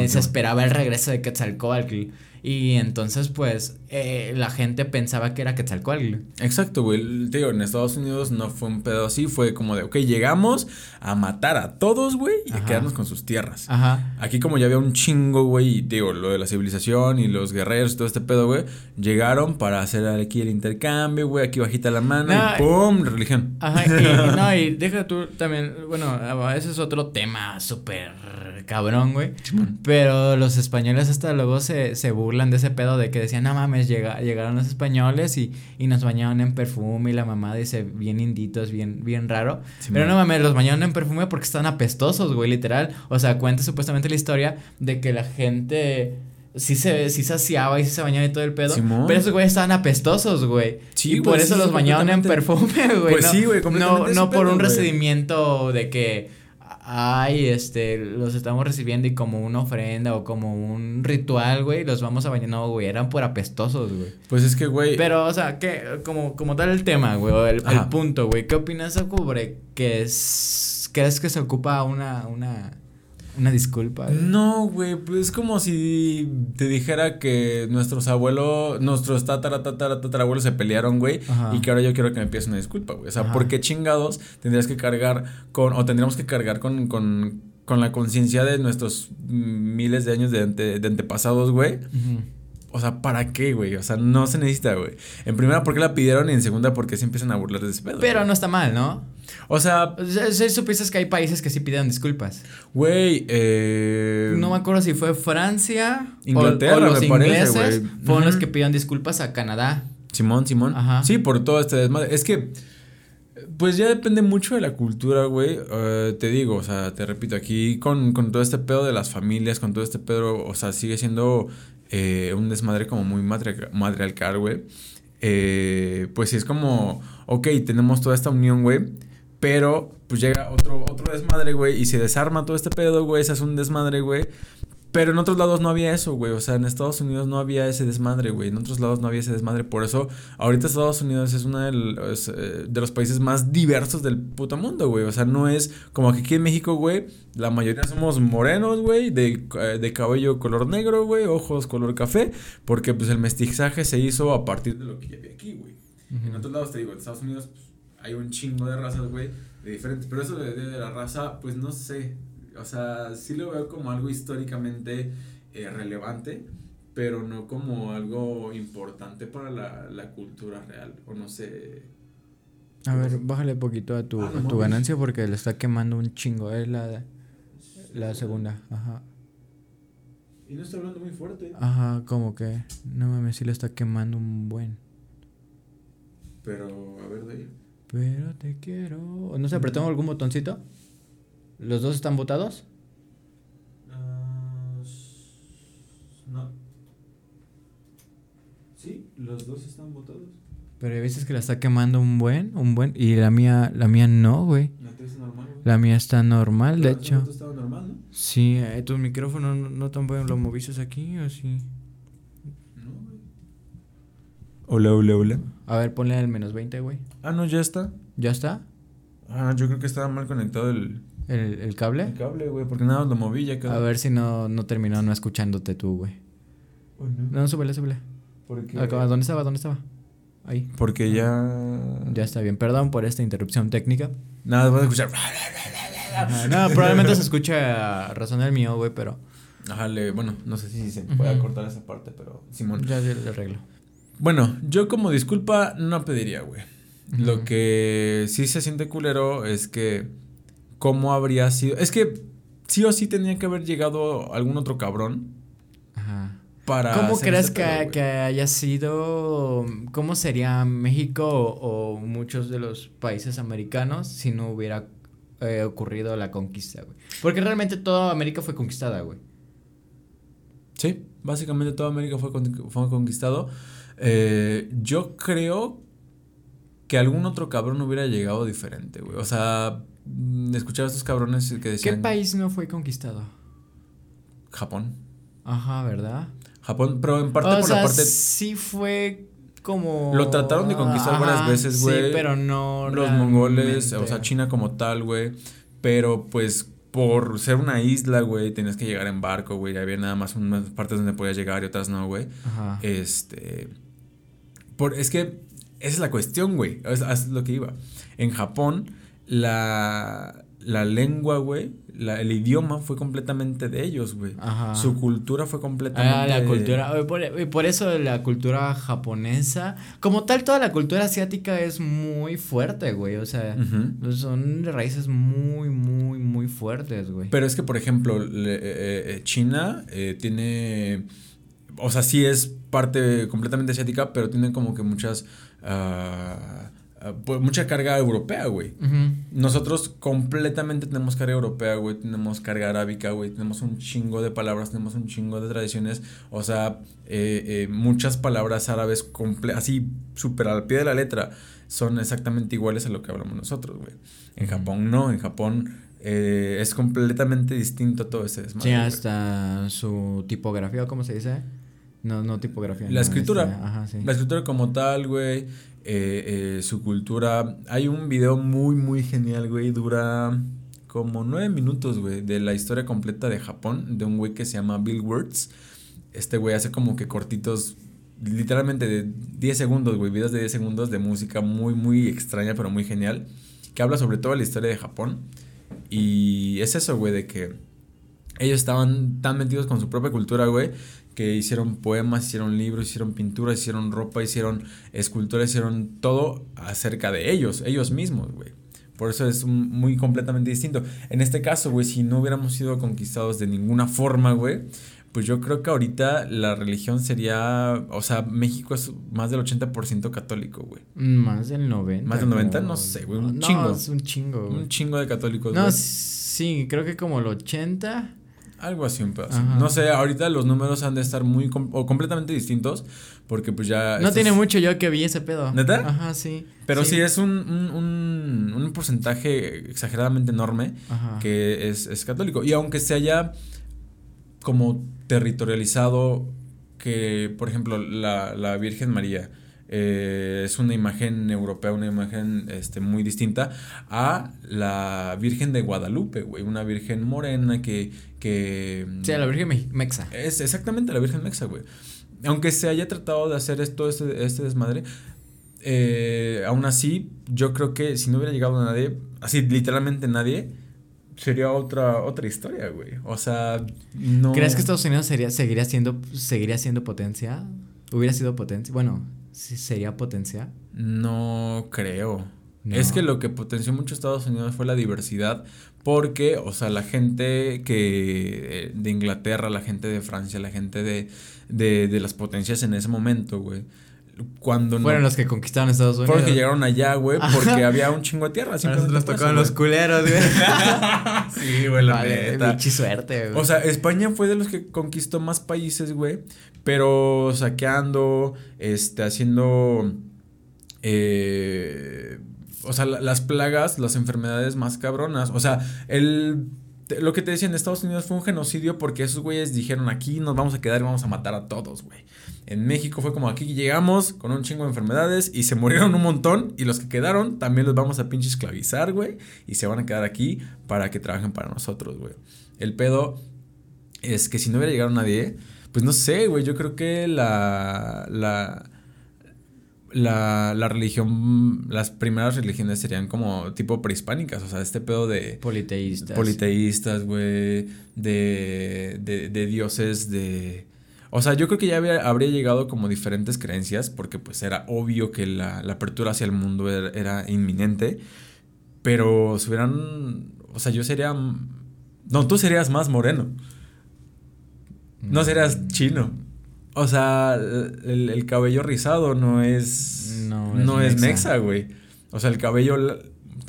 se esperaba el regreso de Quetzalcoatl. Y entonces, pues, eh, la gente pensaba que era Quetzalcoatl. Exacto, güey. Digo, en Estados Unidos no fue un pedo así, fue como de, ok, llegamos a matar a todos, güey, y a quedarnos con sus tierras. Ajá. Aquí como ya había un chingo, güey, y digo, lo de la civilización y los guerreros y todo este pedo, güey, llegaron para hacer aquí el intercambio, güey, aquí bajita la mano y ¡pum! Religión. Ajá, y, no, y deja tú también, bueno, ese es otro tema súper cabrón, güey. Pero los españoles hasta luego se, se burlan burlan de ese pedo de que decían, no mames, llegaron los españoles y, y nos bañaron en perfume y la mamá dice, bien inditos, bien, bien raro. Pero no mames, los bañaron en perfume porque están apestosos, güey, literal. O sea, cuenta supuestamente la historia de que la gente sí se, sí saciaba y sí se bañaba y todo el pedo. Pero esos güeyes estaban apestosos, güey. Sí, y por pues, eso los bañaban en perfume, güey. Pues sí, güey, No, no por un recibimiento de que ay, este, los estamos recibiendo y como una ofrenda o como un ritual, güey, los vamos a bañar. No, güey, eran por apestosos, güey. Pues es que, güey. Pero, o sea, que, como, como tal el tema, güey, el, el, punto, güey. ¿Qué opinas sobre que es, crees que se ocupa una, una, una disculpa. No, güey, pues es como si te dijera que nuestros abuelos, nuestros tatara, tatara, tatarabuelos se pelearon, güey, y que ahora yo quiero que me pidas una disculpa, güey. O sea, ¿por qué chingados tendrías que cargar con, o tendríamos que cargar con, con, con la conciencia de nuestros miles de años de, de antepasados, güey? O sea, ¿para qué, güey? O sea, no se necesita, güey. En primera, ¿por qué la pidieron? Y en segunda, ¿por qué se empiezan a burlar de ese pedo? Pero no está mal, ¿no? O sea... ¿Sí supiste que hay países que sí pidieron disculpas? Güey, eh... No me acuerdo si fue Francia... Inglaterra, o, los ingleses Fueron los que pidieron disculpas a Canadá. Simón, Simón. Ajá. Sí, por todo este desmadre. Es que... Pues ya depende mucho de la cultura, güey. Eh, te digo, o sea, te repito, aquí con, con todo este pedo de las familias, con todo este pedo, o sea, sigue siendo eh, un desmadre como muy madre, madre güey. Eh, pues sí es como, ok, tenemos toda esta unión, güey. Pero pues llega otro, otro desmadre, güey, y se desarma todo este pedo, güey. Se hace un desmadre, güey. Pero en otros lados no había eso, güey. O sea, en Estados Unidos no había ese desmadre, güey. En otros lados no había ese desmadre. Por eso, ahorita Estados Unidos es uno de, eh, de los países más diversos del puto mundo, güey. O sea, no es como que aquí en México, güey, la mayoría somos morenos, güey, de, eh, de cabello color negro, güey, ojos color café. Porque, pues, el mestizaje se hizo a partir de lo que había aquí, güey. En otros lados, te digo, en Estados Unidos pues, hay un chingo de razas, güey, de diferentes. Pero eso de, de la raza, pues, no sé o sea, sí lo veo como algo históricamente eh, relevante, pero no como algo importante para la, cultura real, o no sé. A ver, bájale poquito a tu, ah, tu ganancia porque le está quemando un chingo, es la, la segunda, ajá. Y no está hablando muy fuerte. Ajá, como que, no mames, sí le está quemando un buen. Pero, a ver de ahí. Pero te quiero. ¿No se apretó algún botoncito? ¿Los dos están votados? No. Sí, los dos están votados. Pero hay veces que la está quemando un buen, un buen, y la mía, la mía no, güey. ¿La tuya está normal, güey? La mía está normal, de hecho. normal, ¿no? Sí, eh, ¿tus micrófonos no, no tampoco lo moviste aquí o sí? Hola, hola, hola. A ver, ponle al menos 20, güey. Ah, no, ya está. ¿Ya está? Ah, yo creo que estaba mal conectado el... ¿El, el cable? El cable, güey, porque nada lo moví ya A ver si no, no terminó no escuchándote tú, güey. no? No, súbele, súbele. ¿Por qué? ¿Dónde estaba? ¿Dónde estaba? Ahí. Porque ya... Ya está bien. Perdón por esta interrupción técnica. Nada, voy a escuchar... no, probablemente se escuche a razón del mío, güey, pero... Ajá, le, bueno, no sé si se puede cortar esa parte, pero Simón. Ya, le arreglo. Bueno, yo como disculpa no pediría, güey. Lo que sí se siente culero es que cómo habría sido. Es que sí o sí tenía que haber llegado algún otro cabrón. Ajá. Para ¿Cómo crees que, haya sido? ¿Cómo sería México o, muchos de los países americanos si no hubiera eh, ocurrido la conquista, güey? Porque realmente toda América fue conquistada, güey. Sí, básicamente toda América fue, fue conquistado. Eh, yo creo que algún otro cabrón hubiera llegado diferente, güey. O sea, Mm, escuchaba a estos cabrones que decían... ¿Qué país no fue conquistado? Japón. Ajá, ¿verdad? Japón, pero en parte por la parte... Sí fue como... Lo trataron de conquistar varias veces, güey. Sí, pero no... Los mongoles, o sea, China como tal, güey. Pero pues por ser una isla, güey, tenías que llegar en barco, güey. Había nada más unas partes donde podías llegar y otras no, güey. Ajá. Este... Por, es que esa es la cuestión, güey. es lo que iba. En Japón la, la lengua, güey, el idioma fue completamente de ellos, güey. Su cultura fue completamente. Ah, la cultura. Por, por, eso la cultura japonesa. Como tal, toda la cultura asiática es muy fuerte, güey. O sea, son raíces muy, muy, muy fuertes, güey. Pero es que, por ejemplo, eh, eh, China eh, tiene o sea, sí es parte completamente asiática, pero tiene como que muchas... Uh, pues mucha carga europea, güey. Nosotros completamente tenemos carga europea, güey. Tenemos carga arábica, güey. Tenemos un chingo de palabras, tenemos un chingo de tradiciones. O sea, eh, eh, muchas palabras árabes, así súper al pie de la letra, son exactamente iguales a lo que hablamos nosotros, güey. En Japón no, en Japón eh, es completamente distinto todo ese desmadre. Sí, hasta su tipografía, ¿cómo se dice? No, no tipografía. La escritura. Este, ajá, sí. La escritura como tal, güey. Eh, eh, su cultura. Hay un video muy, muy genial, güey. Dura como nueve minutos, güey, de la historia completa de Japón, de un güey que se llama Bill Words. Este güey hace como que cortitos, literalmente de 10 segundos, güey, videos de 10 segundos de música muy, muy extraña, pero muy genial, que habla sobre toda la historia de Japón. Y es eso, güey, de que ellos estaban tan metidos con su propia cultura, güey, que hicieron poemas, hicieron libros, hicieron pinturas, hicieron ropa, hicieron esculturas, hicieron todo acerca de ellos, ellos mismos, güey. Por eso es muy completamente distinto. En este caso, güey, si no hubiéramos sido conquistados de ninguna forma, güey, pues yo creo que ahorita la religión sería, o sea, México es más del 80% católico, güey. Más del 90. Más del 90, no, sé, güey, un no, chingo. Es un chingo. Un chingo de católicos, No, sí, creo que como el 80 algo así un pedazo. No sé, ahorita los números han de estar muy o completamente distintos porque pues ya... No tiene mucho yo que vi ese pedo. ¿Neta? Ajá, sí. Pero sí, es un, un, un, porcentaje exageradamente enorme que es, es católico. Y aunque se haya como territorializado que, por ejemplo, la, la Virgen María eh, es una imagen europea, una imagen este, muy distinta a la Virgen de Guadalupe, güey, una Virgen morena que... que sí, la Virgen Mexa. Es exactamente la Virgen Mexa, güey. Aunque se haya tratado de hacer esto, este, este desmadre, eh, aún así, yo creo que si no hubiera llegado nadie, así literalmente nadie, sería otra, otra historia, güey. O sea, no... ¿Crees que Estados Unidos sería, seguiría, siendo, seguiría siendo potencia? ¿Hubiera sido potencia? Bueno, sería potencia? No creo. Es que lo que potenció mucho Estados Unidos fue la diversidad, porque, o sea, la gente que eh, de Inglaterra, la gente de Francia, la gente de, de, de las potencias en ese momento, güey, cuando Fueron los que conquistaron Estados Unidos. Fueron los que llegaron allá, güey, porque había un chingo de tierra. Nos tocaban los culeros, güey. sí, güey, la vale, neta. suerte, güey. O sea, España fue de los que conquistó más países, güey, pero saqueando, este, haciendo... Eh, o sea, las plagas, las enfermedades más cabronas. O sea, el lo que te decía en Estados Unidos fue un genocidio porque esos güeyes dijeron aquí nos vamos a quedar y vamos a matar a todos, güey. En México fue como aquí llegamos con un chingo de enfermedades y se murieron un montón y los que quedaron también los vamos a pinche esclavizar, güey. Y se van a quedar aquí para que trabajen para nosotros, güey. El pedo es que si no hubiera llegado nadie, pues no sé, güey, yo creo que la... la la, la, religión, las primeras religiones serían como tipo prehispánicas, o sea, este pedo de... Politeístas. Politeístas, güey, de, de, de dioses, de o sea, yo creo que ya habría llegado como diferentes creencias, porque pues era obvio que la, apertura hacia el mundo era, inminente, pero si hubieran, o sea, yo sería, no, tú serías más moreno, no serías mm. chino. O sea, el, cabello rizado no es, no es, mexa, güey. O sea, el cabello,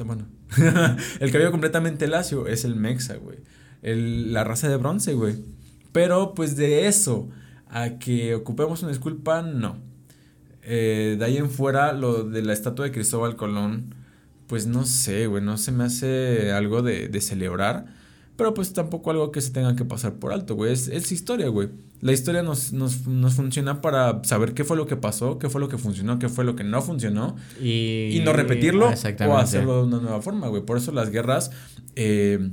bueno, el cabello completamente lacio es el mexa, güey. la raza de bronce, güey. Pero pues de eso a que ocupemos una disculpa, no. Eh, de ahí en fuera, lo de la estatua de Cristóbal Colón, pues no sé, güey, no se me hace algo de, de celebrar. Pero pues tampoco algo que se tenga que pasar por alto, güey. Es, es historia, güey. La historia nos, nos, nos, funciona para saber qué fue lo que pasó, qué fue lo que funcionó, qué fue lo que no funcionó. Y, y no repetirlo o hacerlo de una nueva forma, güey. Por eso las guerras... Eh,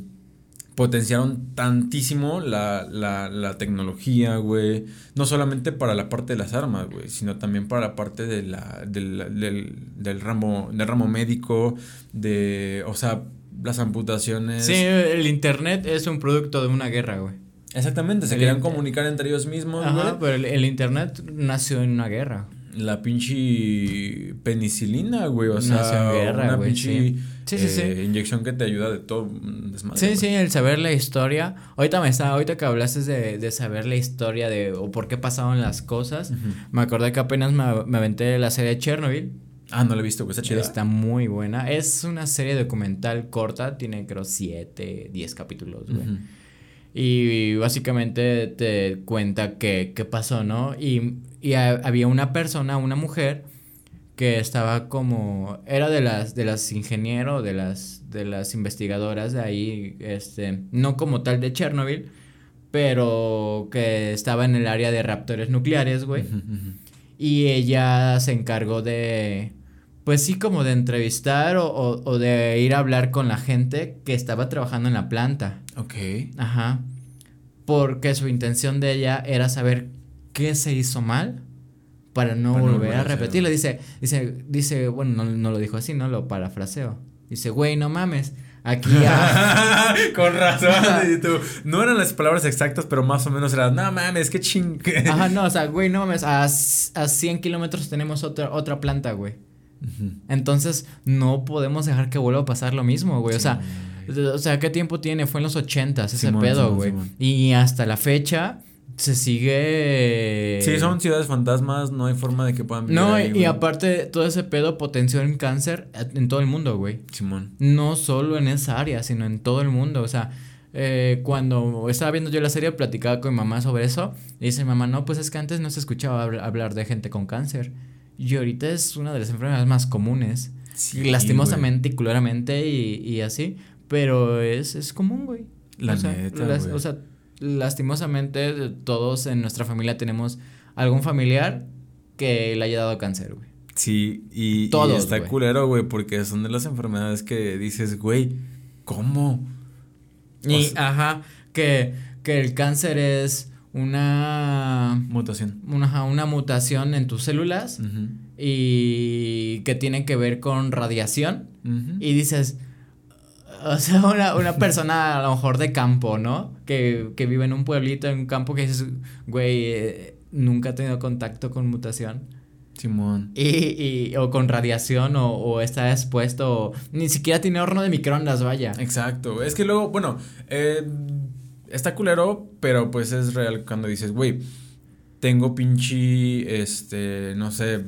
potenciaron tantísimo la, la, la tecnología, güey. No solamente para la parte de las armas, güey, sino también para la parte de la, del, del, ramo, del ramo médico, de, o sea, las amputaciones. Sí, el internet es un producto de una guerra, güey. Exactamente, se querían comunicar entre ellos mismos, Ajá, pero el, internet nació en una guerra. la pinche penicilina, güey. O sea, una pinche eh, inyección que te ayuda de todo. sí, sí, el saber la historia. Ahorita me está, ahorita que hablaste de, de saber la historia de o por qué pasaron las cosas, me acordé que apenas me, me aventé la serie de Chernobyl. Ah, no la he visto, pues está chida. Está muy buena. Es una serie documental corta, tiene creo 7, 10 capítulos, güey. Y básicamente te cuenta qué, qué pasó, ¿no? Y, y había una persona, una mujer, que estaba como. Era de las, de las de las, de las investigadoras de ahí, este. No como tal de Chernobyl, pero que estaba en el área de raptores nucleares, güey. Y ella se encargó de pues sí, como de entrevistar o, o, de ir a hablar con la gente que estaba trabajando en la planta. Ok. Ajá. Porque su intención de ella era saber qué se hizo mal para no volver a repetirlo. Dice, dice, dice, bueno, no, no, lo dijo así, no lo parafraseo. Dice, güey, no mames. Aquí Con razón. no eran las palabras exactas, pero más o menos era, no mames, qué ching. Ajá, no, o sea, güey, no mames, a, a 100 kilómetros tenemos otra, otra planta, güey. Entonces, no podemos dejar que vuelva a pasar lo mismo, güey. O sea, o sea, ¿qué tiempo tiene? Fue en los ochentas ese pedo, güey. Y hasta la fecha se sigue. Sí, son ciudades fantasmas, no hay forma de que puedan vivir. No, y aparte, todo ese pedo potenció el cáncer en todo el mundo, güey. Simón. No solo en esa área, sino en todo el mundo. O sea, eh, cuando estaba viendo yo la serie, platicaba con mi mamá sobre eso. Y dice mamá, no, pues es que antes no se escuchaba hablar de gente con cáncer. Y ahorita es una de las enfermedades más comunes. Sí, lastimosamente y culeramente y, y, así. Pero es, es común, güey. La o O sea, lastimosamente todos en nuestra familia tenemos algún familiar que le haya dado cáncer, güey. Sí, y, todos, y está culero, güey, porque son de las enfermedades que dices, güey, ¿cómo? Y, ajá, que, que el cáncer es una mutación. Una, una mutación en tus células y que tiene que ver con radiación. Y dices, o sea, una, una, persona a lo mejor de campo, ¿no? Que, que, vive en un pueblito, en un campo que dices, güey, eh, nunca ha tenido contacto con mutación. Simón. Y, y, o con radiación o, o está expuesto, o, ni siquiera tiene horno de microondas, vaya. Exacto. Es que luego, bueno, eh, está culero, pero pues es real cuando dices, güey, tengo pinche, este, no sé,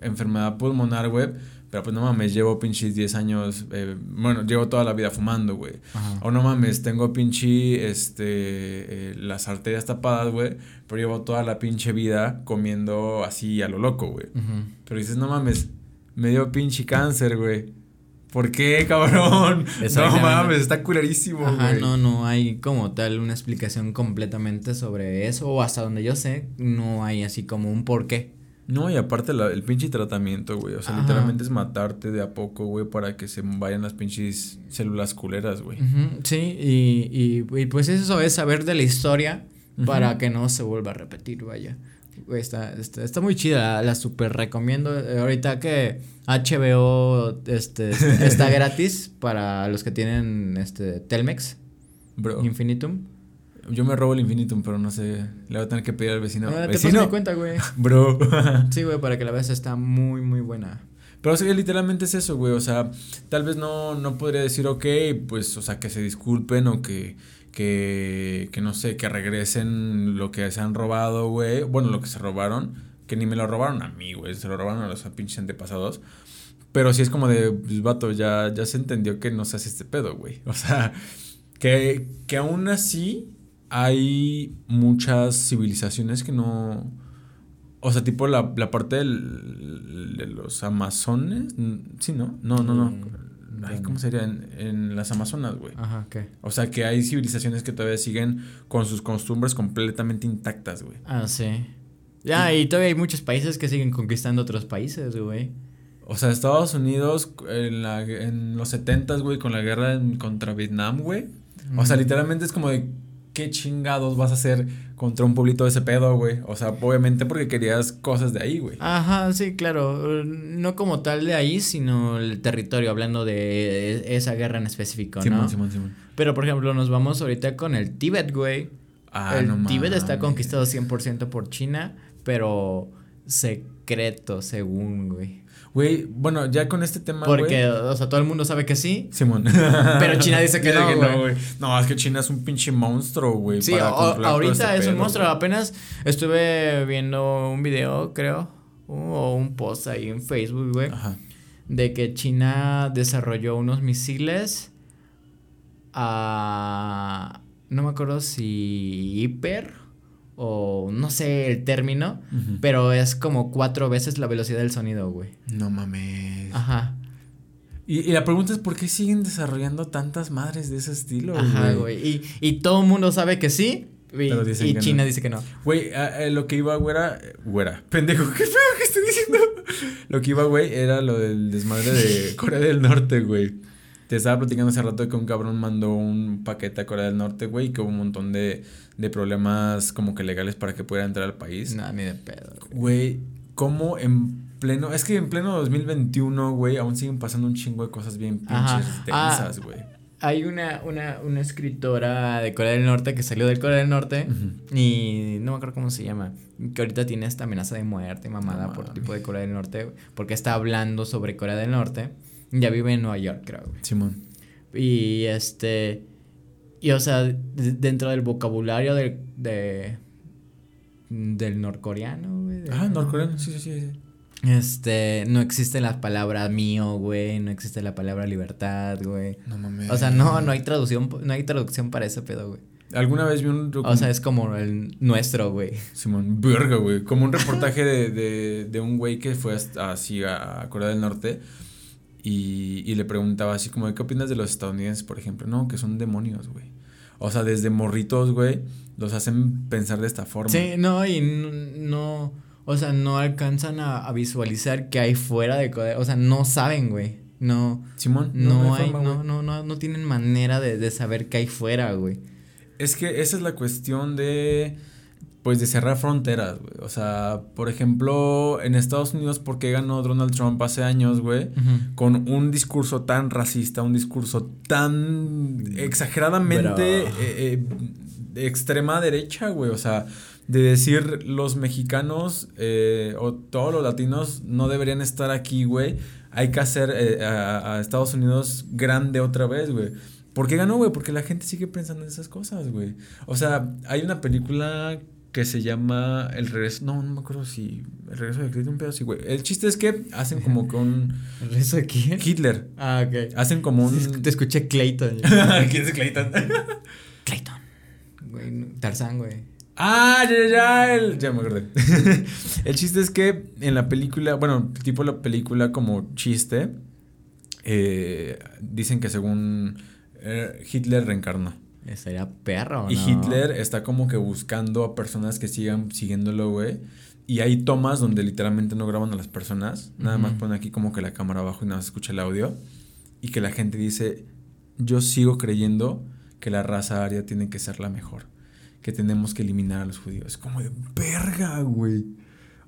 enfermedad pulmonar, güey. Pero pues no mames, llevo pinches 10 años, eh, bueno, llevo toda la vida fumando, güey. O no mames, tengo pinche, este, eh, las arterias tapadas, güey. Pero llevo toda la pinche vida comiendo así a lo loco, güey. Pero dices, no mames, me dio pinche cáncer, güey. ¿Por qué, cabrón? No mames, está culerísimo, Ajá, no, no hay como tal una explicación completamente sobre eso. O hasta donde yo sé, no hay así como un por qué. No, y aparte el pinche tratamiento, güey. O sea, literalmente es matarte de a poco, güey, para que se vayan las pinches células culeras, güey. Sí, y, y, pues eso es saber de la historia para que no se vuelva a repetir, vaya. Está, está, está, muy chida, la, super recomiendo. Eh, ahorita que HBO este, está gratis para los que tienen este Telmex. Bro. Infinitum. Yo me robo el Infinitum, pero no sé. Le voy a tener que pedir al vecino. Ah, te ¿Vecino? cuenta, güey. Bro. sí, güey, para que la veas está muy, muy buena. Pero o sea, literalmente es eso, güey. O sea, tal vez no, no podría decir, ok, pues, o sea, que se disculpen o que que, que no sé, que regresen lo que se han robado, güey. Bueno, lo que se robaron, que ni me lo robaron a mí, güey, se lo robaron a los pinches antepasados. Pero sí es como de, pues, vato, ya, ya se entendió que no se hace este pedo, güey. O sea, que, que aún así hay muchas civilizaciones que no... O sea, tipo la, la parte del, de los amazones. Sí, ¿no? No, no, no. Mm. ¿cómo sería? En, las Amazonas, güey. Ajá, ¿qué? O sea, que hay civilizaciones que todavía siguen con sus costumbres completamente intactas, güey. Ah, sí. Ya, y todavía hay muchos países que siguen conquistando otros países, güey. O sea, Estados Unidos en, la, en los 70 güey, con la guerra contra Vietnam, güey. O sea, literalmente es como de qué chingados vas a hacer contra un pueblito de ese pedo, güey. O sea, obviamente porque querías cosas de ahí, güey. Ajá, sí, claro. No como tal de ahí, sino el territorio, hablando de esa guerra en específico, Simón, ¿no? Simón, Simón. Pero, por ejemplo, nos vamos ahorita con el Tíbet, güey. Ah, el Tíbet está conquistado 100% por China, pero se secreto, según, güey. Güey, bueno, ya con este tema, Porque, o sea, todo el mundo sabe que sí. Simón. Pero China dice que, no, güey. no, es que China es un pinche monstruo, güey. Sí, ahorita este es un monstruo. Apenas estuve viendo un video, creo, o un post ahí en Facebook, güey. Ajá. De que China desarrolló unos misiles a... No me acuerdo si hiper o no sé el término, pero es como cuatro veces la velocidad del sonido, güey. No mames. Ajá. Y, la pregunta es por qué siguen desarrollando tantas madres de ese estilo, Ajá, güey. Y, y todo el mundo sabe que sí. Y, China dice que no. Güey, lo que iba, güera. Güera. Pendejo, qué feo que estoy diciendo. lo que iba, güey, era lo del desmadre de Corea del Norte, güey. Te estaba platicando hace rato que un cabrón mandó un paquete a Corea del Norte, güey, y que hubo un montón de, de problemas como que legales para que pudiera entrar al país. No, ni de pedo. Güey, ¿cómo en pleno... Es que en pleno 2021, güey, aún siguen pasando un chingo de cosas bien pinches tensas, ah, güey. hay una, una, una escritora de Corea del Norte que salió del Corea del Norte y no me acuerdo cómo se llama, que ahorita tiene esta amenaza de muerte mamada por tipo de Corea del Norte, porque está hablando sobre Corea del Norte ya vive en Nueva York, creo, güey. Simón. Y este. Y o sea, dentro del vocabulario del, de, del norcoreano, güey. Ah, norcoreano, sí, sí, sí. Este, no existe la palabra mío, güey, no existe la palabra libertad, güey. No mames. O sea, no, no hay traducción, no hay traducción para ese pedo, güey. Alguna vez vi un O sea, es como el nuestro, güey. Simón, verga, güey. Como un reportaje de, de, de un güey que fue así a Corea del Norte y, y le preguntaba así como, ¿qué opinas de los estadounidenses, por ejemplo? No, que son demonios, güey. O sea, desde morritos, güey, los hacen pensar de esta forma. Sí, no, y no, o sea, no alcanzan a, visualizar que hay fuera de, o sea, no saben, güey. No. Simón, no, hay, no, no, no, no, tienen manera de, de saber qué hay fuera, güey. Es que esa es la cuestión de pues de cerrar fronteras, güey. O sea, por ejemplo, en Estados Unidos, ¿por qué ganó Donald Trump hace años, güey? Con un discurso tan racista, un discurso tan exageradamente eh, eh, extrema derecha, güey. O sea, de decir los mexicanos eh, o todos los latinos no deberían estar aquí, güey. Hay que hacer a, a Estados Unidos grande otra vez, güey. ¿Por qué ganó, güey? Porque la gente sigue pensando en esas cosas, güey. O sea, hay una película que se llama El regreso. No, no me acuerdo si. El regreso de Clayton, un pedo así, güey. El chiste es que hacen como con. ¿El regreso de quién? Hitler. Ah, ok. Hacen como un. Te escuché Clayton. ¿Quién es Clayton? Clayton. Güey, Tarzán, güey. Ah, ya, ya, el, ya me acordé. el chiste es que en la película, bueno, tipo la película como chiste, eh, dicen que según eh, Hitler reencarnó. Sería perro, ¿no? Y Hitler está como que buscando a personas que sigan siguiéndolo, güey. Y hay tomas donde literalmente no graban a las personas. Nada más ponen aquí como que la cámara abajo y nada más escucha el audio. Y que la gente dice, yo sigo creyendo que la raza aria tiene que ser la mejor. Que tenemos que eliminar a los judíos. Como de verga, güey.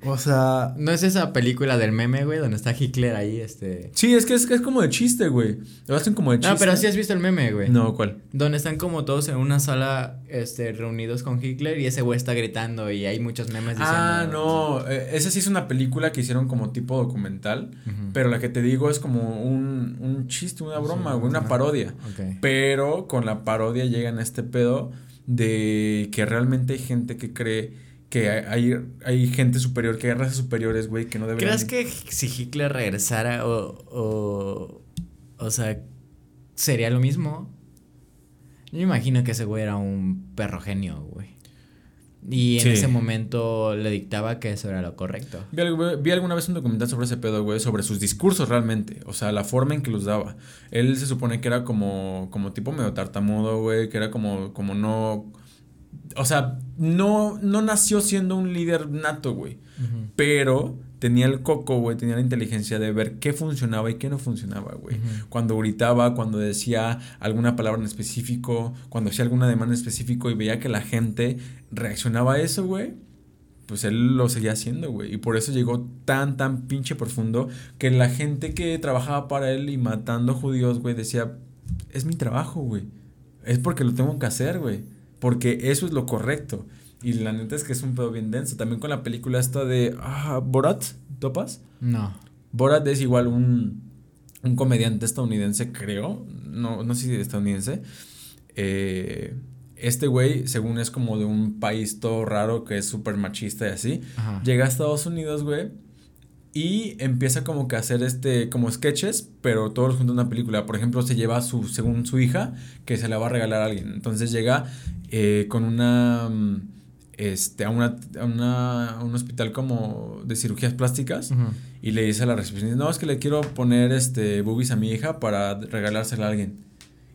O sea. ¿No es esa película del meme, güey? Donde está Hitler ahí, este. Sí, es que es, es como de chiste, güey. Lo hacen como de chiste. No, pero sí has visto el meme, güey. No, ¿cuál? Donde están como todos en una sala, este, reunidos con Hitler y ese güey está gritando y hay muchos memes diciendo. Ah, no. Eh, esa sí es una película que hicieron como tipo documental. Pero la que te digo es como un, un chiste, una broma, güey, una parodia. Pero con la parodia llegan a este pedo de que realmente hay gente que cree que hay, hay gente superior, que hay razas superiores, güey, que no deberían... ¿Crees que si Hitler regresara o, o, o sea, sería lo mismo? Yo me imagino que ese güey era un perro genio, güey. Y en ese momento le dictaba que eso era lo correcto. Vi, vi, alguna vez un documental sobre ese pedo, güey, sobre sus discursos realmente. O sea, la forma en que los daba. Él se supone que era como, como tipo medio tartamudo, güey, que era como, como no o sea, no, no nació siendo un líder nato, güey. Pero tenía el coco, güey, tenía la inteligencia de ver qué funcionaba y qué no funcionaba, güey. Cuando gritaba, cuando decía alguna palabra en específico, cuando hacía alguna demanda en específico y veía que la gente reaccionaba a eso, güey, pues él lo seguía haciendo, güey. Y por eso llegó tan, tan pinche profundo que la gente que trabajaba para él y matando judíos, güey, decía, es mi trabajo, güey. Es porque lo tengo que hacer, güey porque eso es lo correcto. Y la neta es que es un pedo bien denso. También con la película esta de ah, Borat, ¿topas? No. Borat es igual un, un comediante estadounidense, creo. No, no sé si estadounidense. Eh, este güey, según es como de un país todo raro que es súper machista y así. Llega a Estados Unidos, güey. Y empieza como que a hacer este, como sketches, pero todos juntos en una película. Por ejemplo, se lleva a su, según su hija, que se la va a regalar a alguien. Entonces llega eh, con una, mm, este, a una, a una, a un hospital como de cirugías plásticas. Y le dice a la recepcionista, no, es que le quiero poner, este, boobies a mi hija para regalársela a alguien.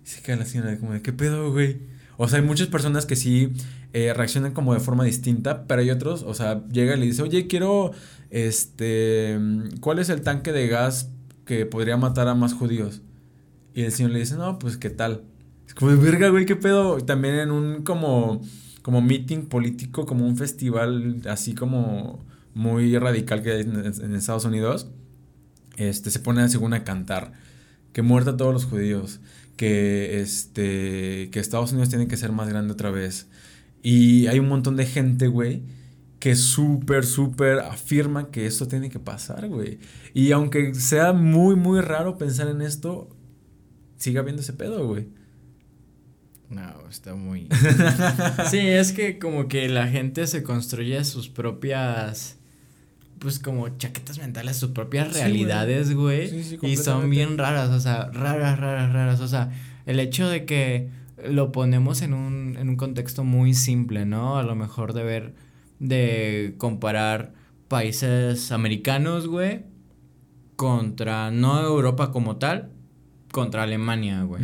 Y se queda la señora como de, ¿qué pedo, güey? O sea, hay muchas personas que sí eh, reaccionan como de forma distinta, pero hay otros, o sea, llega y le dice, oye, quiero, este, ¿cuál es el tanque de gas que podría matar a más judíos? Y el señor le dice, no, pues, ¿qué tal? Es como verga, güey, ¿qué pedo? También en un como, como meeting político, como un festival así como muy radical que hay en, Estados Unidos, este, se pone según a cantar que muerta a todos los judíos, que, este, que Estados Unidos tiene que ser más grande otra vez. Y hay un montón de gente, güey, que súper, súper afirma que esto tiene que pasar, güey. Y aunque sea muy, muy raro pensar en esto, sigue habiendo ese pedo, güey. No, está muy... sí, es que como que la gente se construye sus propias pues como chaquetas mentales, sus propias realidades, güey. y son bien raras, o sea, raras, raras, raras. O sea, el hecho de que lo ponemos en un, en un contexto muy simple, ¿no? A lo mejor de ver, de comparar países americanos, güey, contra, no Europa como tal, contra Alemania, güey.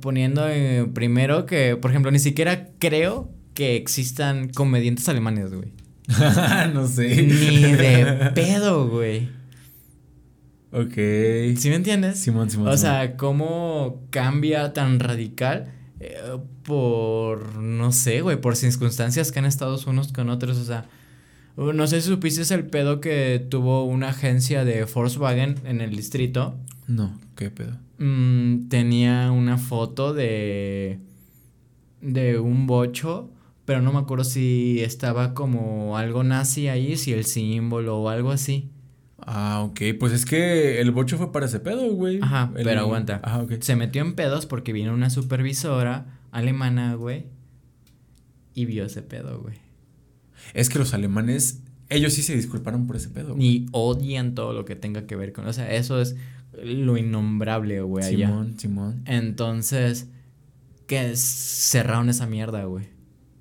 poniendo eh, primero que, por ejemplo, ni siquiera creo que existan comediantes alemanes, güey. no sé. Ni de pedo, güey. Ok. ¿Sí me entiendes? Simón, Simón. O sea, cómo cambia tan radical eh, por, no sé, güey, por circunstancias que han estado unos con otros. O sea, no sé si supiste el pedo que tuvo una agencia de Volkswagen en el distrito. No, ¿qué pedo? Mm, tenía una foto de. de un bocho pero no me acuerdo si estaba como algo nazi ahí, si el símbolo o algo así. Ah, ok, pues es que el bocho fue para ese pedo, güey. Ajá, pero aguanta. Ajá, ok. Se metió en pedos porque vino una supervisora alemana, güey, y vio ese pedo, güey. Es que los alemanes, ellos sí se disculparon por ese pedo. Y odian todo lo que tenga que ver con, o sea, eso es lo innombrable, güey, allá. Simón, Simón. Entonces, que cerraron esa mierda, güey.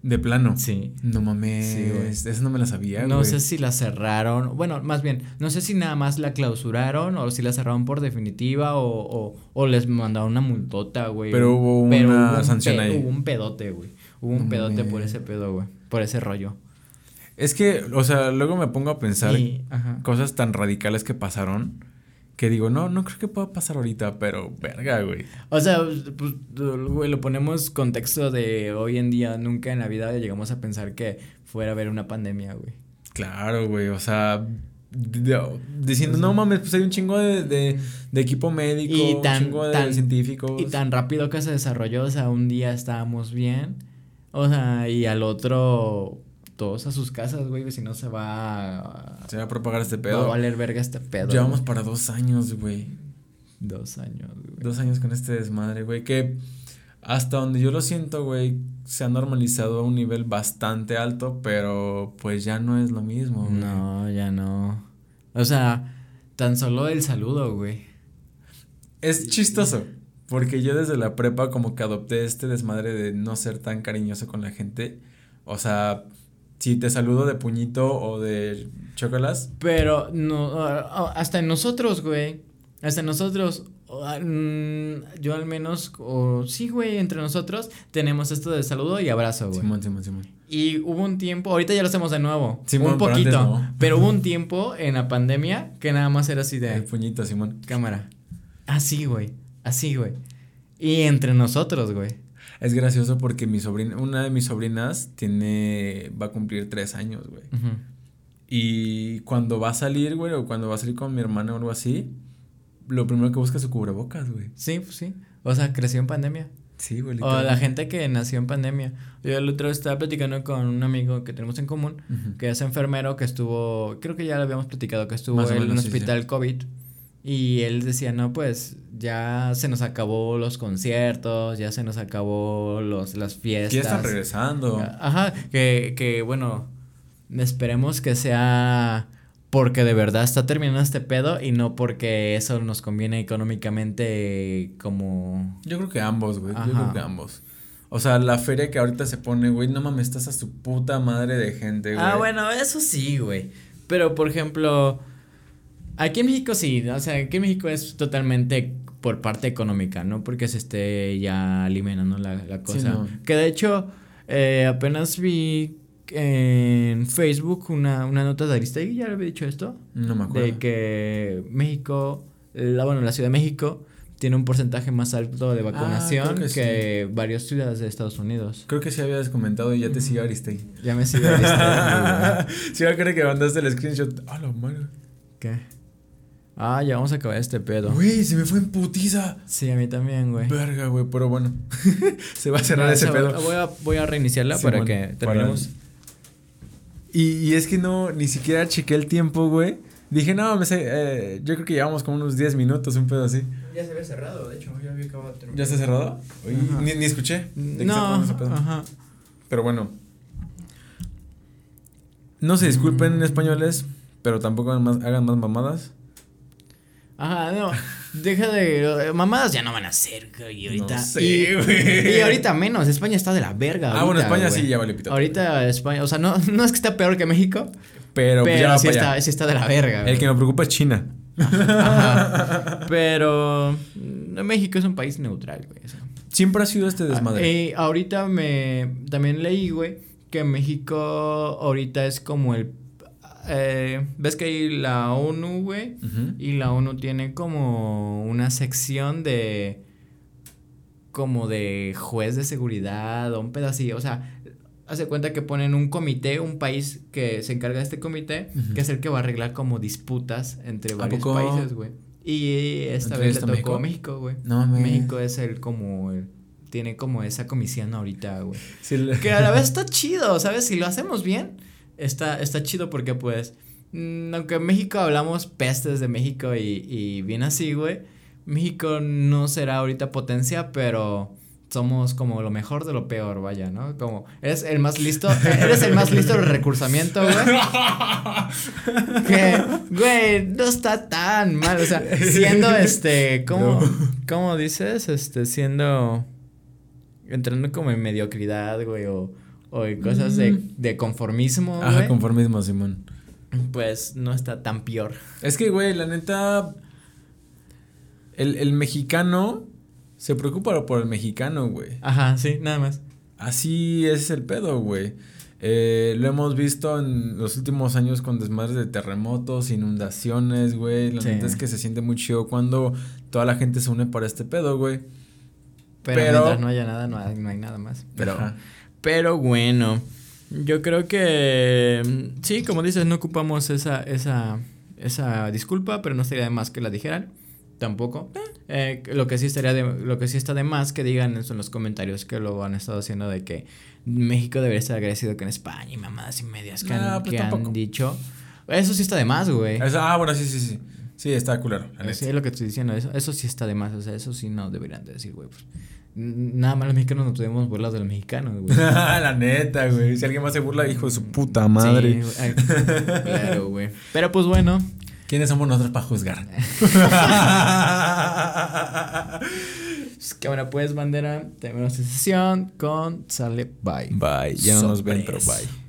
De plano. Sí. No mames. Sí, Eso no me la sabía, No sé si la cerraron. Bueno, más bien, no sé si nada más la clausuraron o si la cerraron por definitiva o, o, les mandaron una multota, güey. Pero hubo una sanción ahí. Hubo un pedote, güey. Hubo un pedote por ese pedo, güey. Por ese rollo. Es que, o sea, luego me pongo a pensar cosas tan radicales que pasaron que digo, no, no creo que pueda pasar ahorita, pero verga, güey. O sea, pues, güey, lo ponemos contexto de hoy en día, nunca en la vida llegamos a pensar que fuera a haber una pandemia, güey. Claro, güey, o sea, diciendo, no mames, pues hay un chingo de, de, de equipo médico, y tan, un chingo de tan, científicos. Y tan rápido que se desarrolló, o sea, un día estábamos bien, o sea, y al otro todos a sus casas, güey, si no se va a... Se va a propagar este pedo. Va a valer verga este pedo. Llevamos para dos años, güey. Dos años, güey. Dos años con este desmadre, güey, que hasta donde yo lo siento, güey, se ha normalizado a un nivel bastante alto, pero pues ya no es lo mismo, güey. No, ya no. O sea, tan solo el saludo, güey. Es chistoso. Porque yo desde la prepa como que adopté este desmadre de no ser tan cariñoso con la gente. O sea, si te saludo de puñito o de chocolate. Pero no, hasta en nosotros, güey. Hasta nosotros, mm, yo al menos, o sí, güey, entre nosotros tenemos esto de saludo y abrazo, güey. Simón, Simón, Simón. Y hubo un tiempo, ahorita ya lo hacemos de nuevo. Simón, un poquito. Pero, hubo un tiempo en la pandemia que nada más era así de. El puñito, Simón. Cámara. Así, güey. Así, güey. Y entre nosotros, güey. Es gracioso porque mi sobrina, una de mis sobrinas tiene, va a cumplir tres años, güey. Y cuando va a salir, güey, o cuando va a salir con mi hermana o algo así, lo primero que busca es su cubrebocas, güey. Sí, pues sí. O sea, creció en pandemia. Sí, güey. O la gente que nació en pandemia. Yo el otro estaba platicando con un amigo que tenemos en común, que es enfermero, que estuvo, creo que ya lo habíamos platicado, que estuvo en un hospital COVID. Y él decía, no, pues ya se nos acabó los conciertos, ya se nos acabó los, las fiestas. Ya están regresando. Ajá, que, que bueno, esperemos que sea porque de verdad está terminando este pedo y no porque eso nos conviene económicamente como... Yo creo que ambos, güey. Yo creo que ambos. O sea, la feria que ahorita se pone, güey, no mames, estás a su puta madre de gente, güey. Ah, bueno, eso sí, güey. Pero, por ejemplo, aquí en México sí, o sea, aquí en México es totalmente por parte económica, no porque se esté ya alimentando la, la cosa. Que de hecho, eh, apenas vi en Facebook una, una nota de Aristegui, ya le había dicho esto. No me acuerdo. De que México, la, bueno, la Ciudad de México tiene un porcentaje más alto de ah, vacunación que, varias ciudades de Estados Unidos. Creo que sí habías comentado y ya te sigue Aristegui. Ya me sigue Aristegui. sí, a creer que mandaste el screenshot. Ah, la madre. ¿Qué? Ah, ya vamos a acabar este pedo. Güey, se me fue en putiza. Sí, a mí también, güey. Verga, güey, pero bueno. se va a cerrar ese pedo. Voy a, voy a reiniciarla para que terminemos. Y, es que no, ni siquiera chequé el tiempo, güey. Dije, no, me sé, eh, yo creo que llevamos como unos 10 minutos, un pedo así. Ya se había cerrado, de hecho, ya había acabado de terminar. ¿Ya está cerrado? Ni, ni, escuché. no, ajá. Pero bueno. No se disculpen en españoles, pero tampoco hagan más, hagan más mamadas. Ajá, no. Deja de. Mamadas ya no van a ser, güey. Ahorita. No sé, güey. Y, ahorita menos. España está de la verga. Ah, bueno, España sí ya vale pito. Ahorita España. O sea, no, no es que esté peor que México. Pero, pues, pero sí, está, sí está de la verga. El que me preocupa es China. Ajá. Pero. México es un país neutral, güey. Siempre ha sido este desmadre. Y ah, eh, ahorita me. También leí, güey, que México ahorita es como el eh, ves que hay la ONU, güey, y la ONU tiene como una sección de como de juez de seguridad o un pedacillo, o sea, hace cuenta que ponen un comité, un país que se encarga de este comité, que es el que va a arreglar como disputas entre varios países, güey. Y esta vez le tocó México, güey. No, México es el como el, tiene como esa comisión ahorita, güey. Que a la vez está chido, ¿sabes? Si lo hacemos bien, está, está chido porque pues, mm, aunque en México hablamos pestes de México y, y bien así, güey, México no será ahorita potencia, pero somos como lo mejor de lo peor, vaya, ¿no? Como eres el más listo, eres el más listo del recursamiento, güey. que, güey, no está tan mal, o sea, siendo este, ¿cómo, ¿cómo dices? Este, siendo, entrando como en mediocridad, güey, o o cosas de, mm. de conformismo. Ajá, conformismo, Simón. Pues no está tan peor. Es que, güey, la neta. El, el mexicano se preocupa por el mexicano, güey. Ajá, sí, nada más. Así es el pedo, güey. Eh, lo hemos visto en los últimos años con desmadres de terremotos, inundaciones, güey. La neta es que se siente muy chido cuando toda la gente se une para este pedo, güey. Pero, mientras no haya nada, no hay, no hay nada más. Pero, pero bueno, yo creo que sí, como dices, no ocupamos esa, esa, esa disculpa, pero no estaría de más que la dijeran. Tampoco. Eh, lo que sí estaría de, lo que sí está de más que digan en los comentarios que lo han estado haciendo de que México debería estar agradecido que en España y mamadas y medias que, han, pues dicho. Eso sí está de más, güey. ah, bueno, sí, sí, sí. Sí, está culero. Sí, es lo que estoy diciendo. Eso, eso sí está de más. O sea, eso sí no deberían de decir, güey. Pues. Nada más los mexicanos no tuvimos burlas de los mexicanos, güey. la neta, güey. Si alguien más se burla, hijo de su puta madre. Sí, claro, güey. Pero pues bueno. ¿Quiénes somos nosotros para juzgar? que ahora pues, bandera, tenemos sesión con Sale Bye. Bye. Ya no nos ven, pero bye.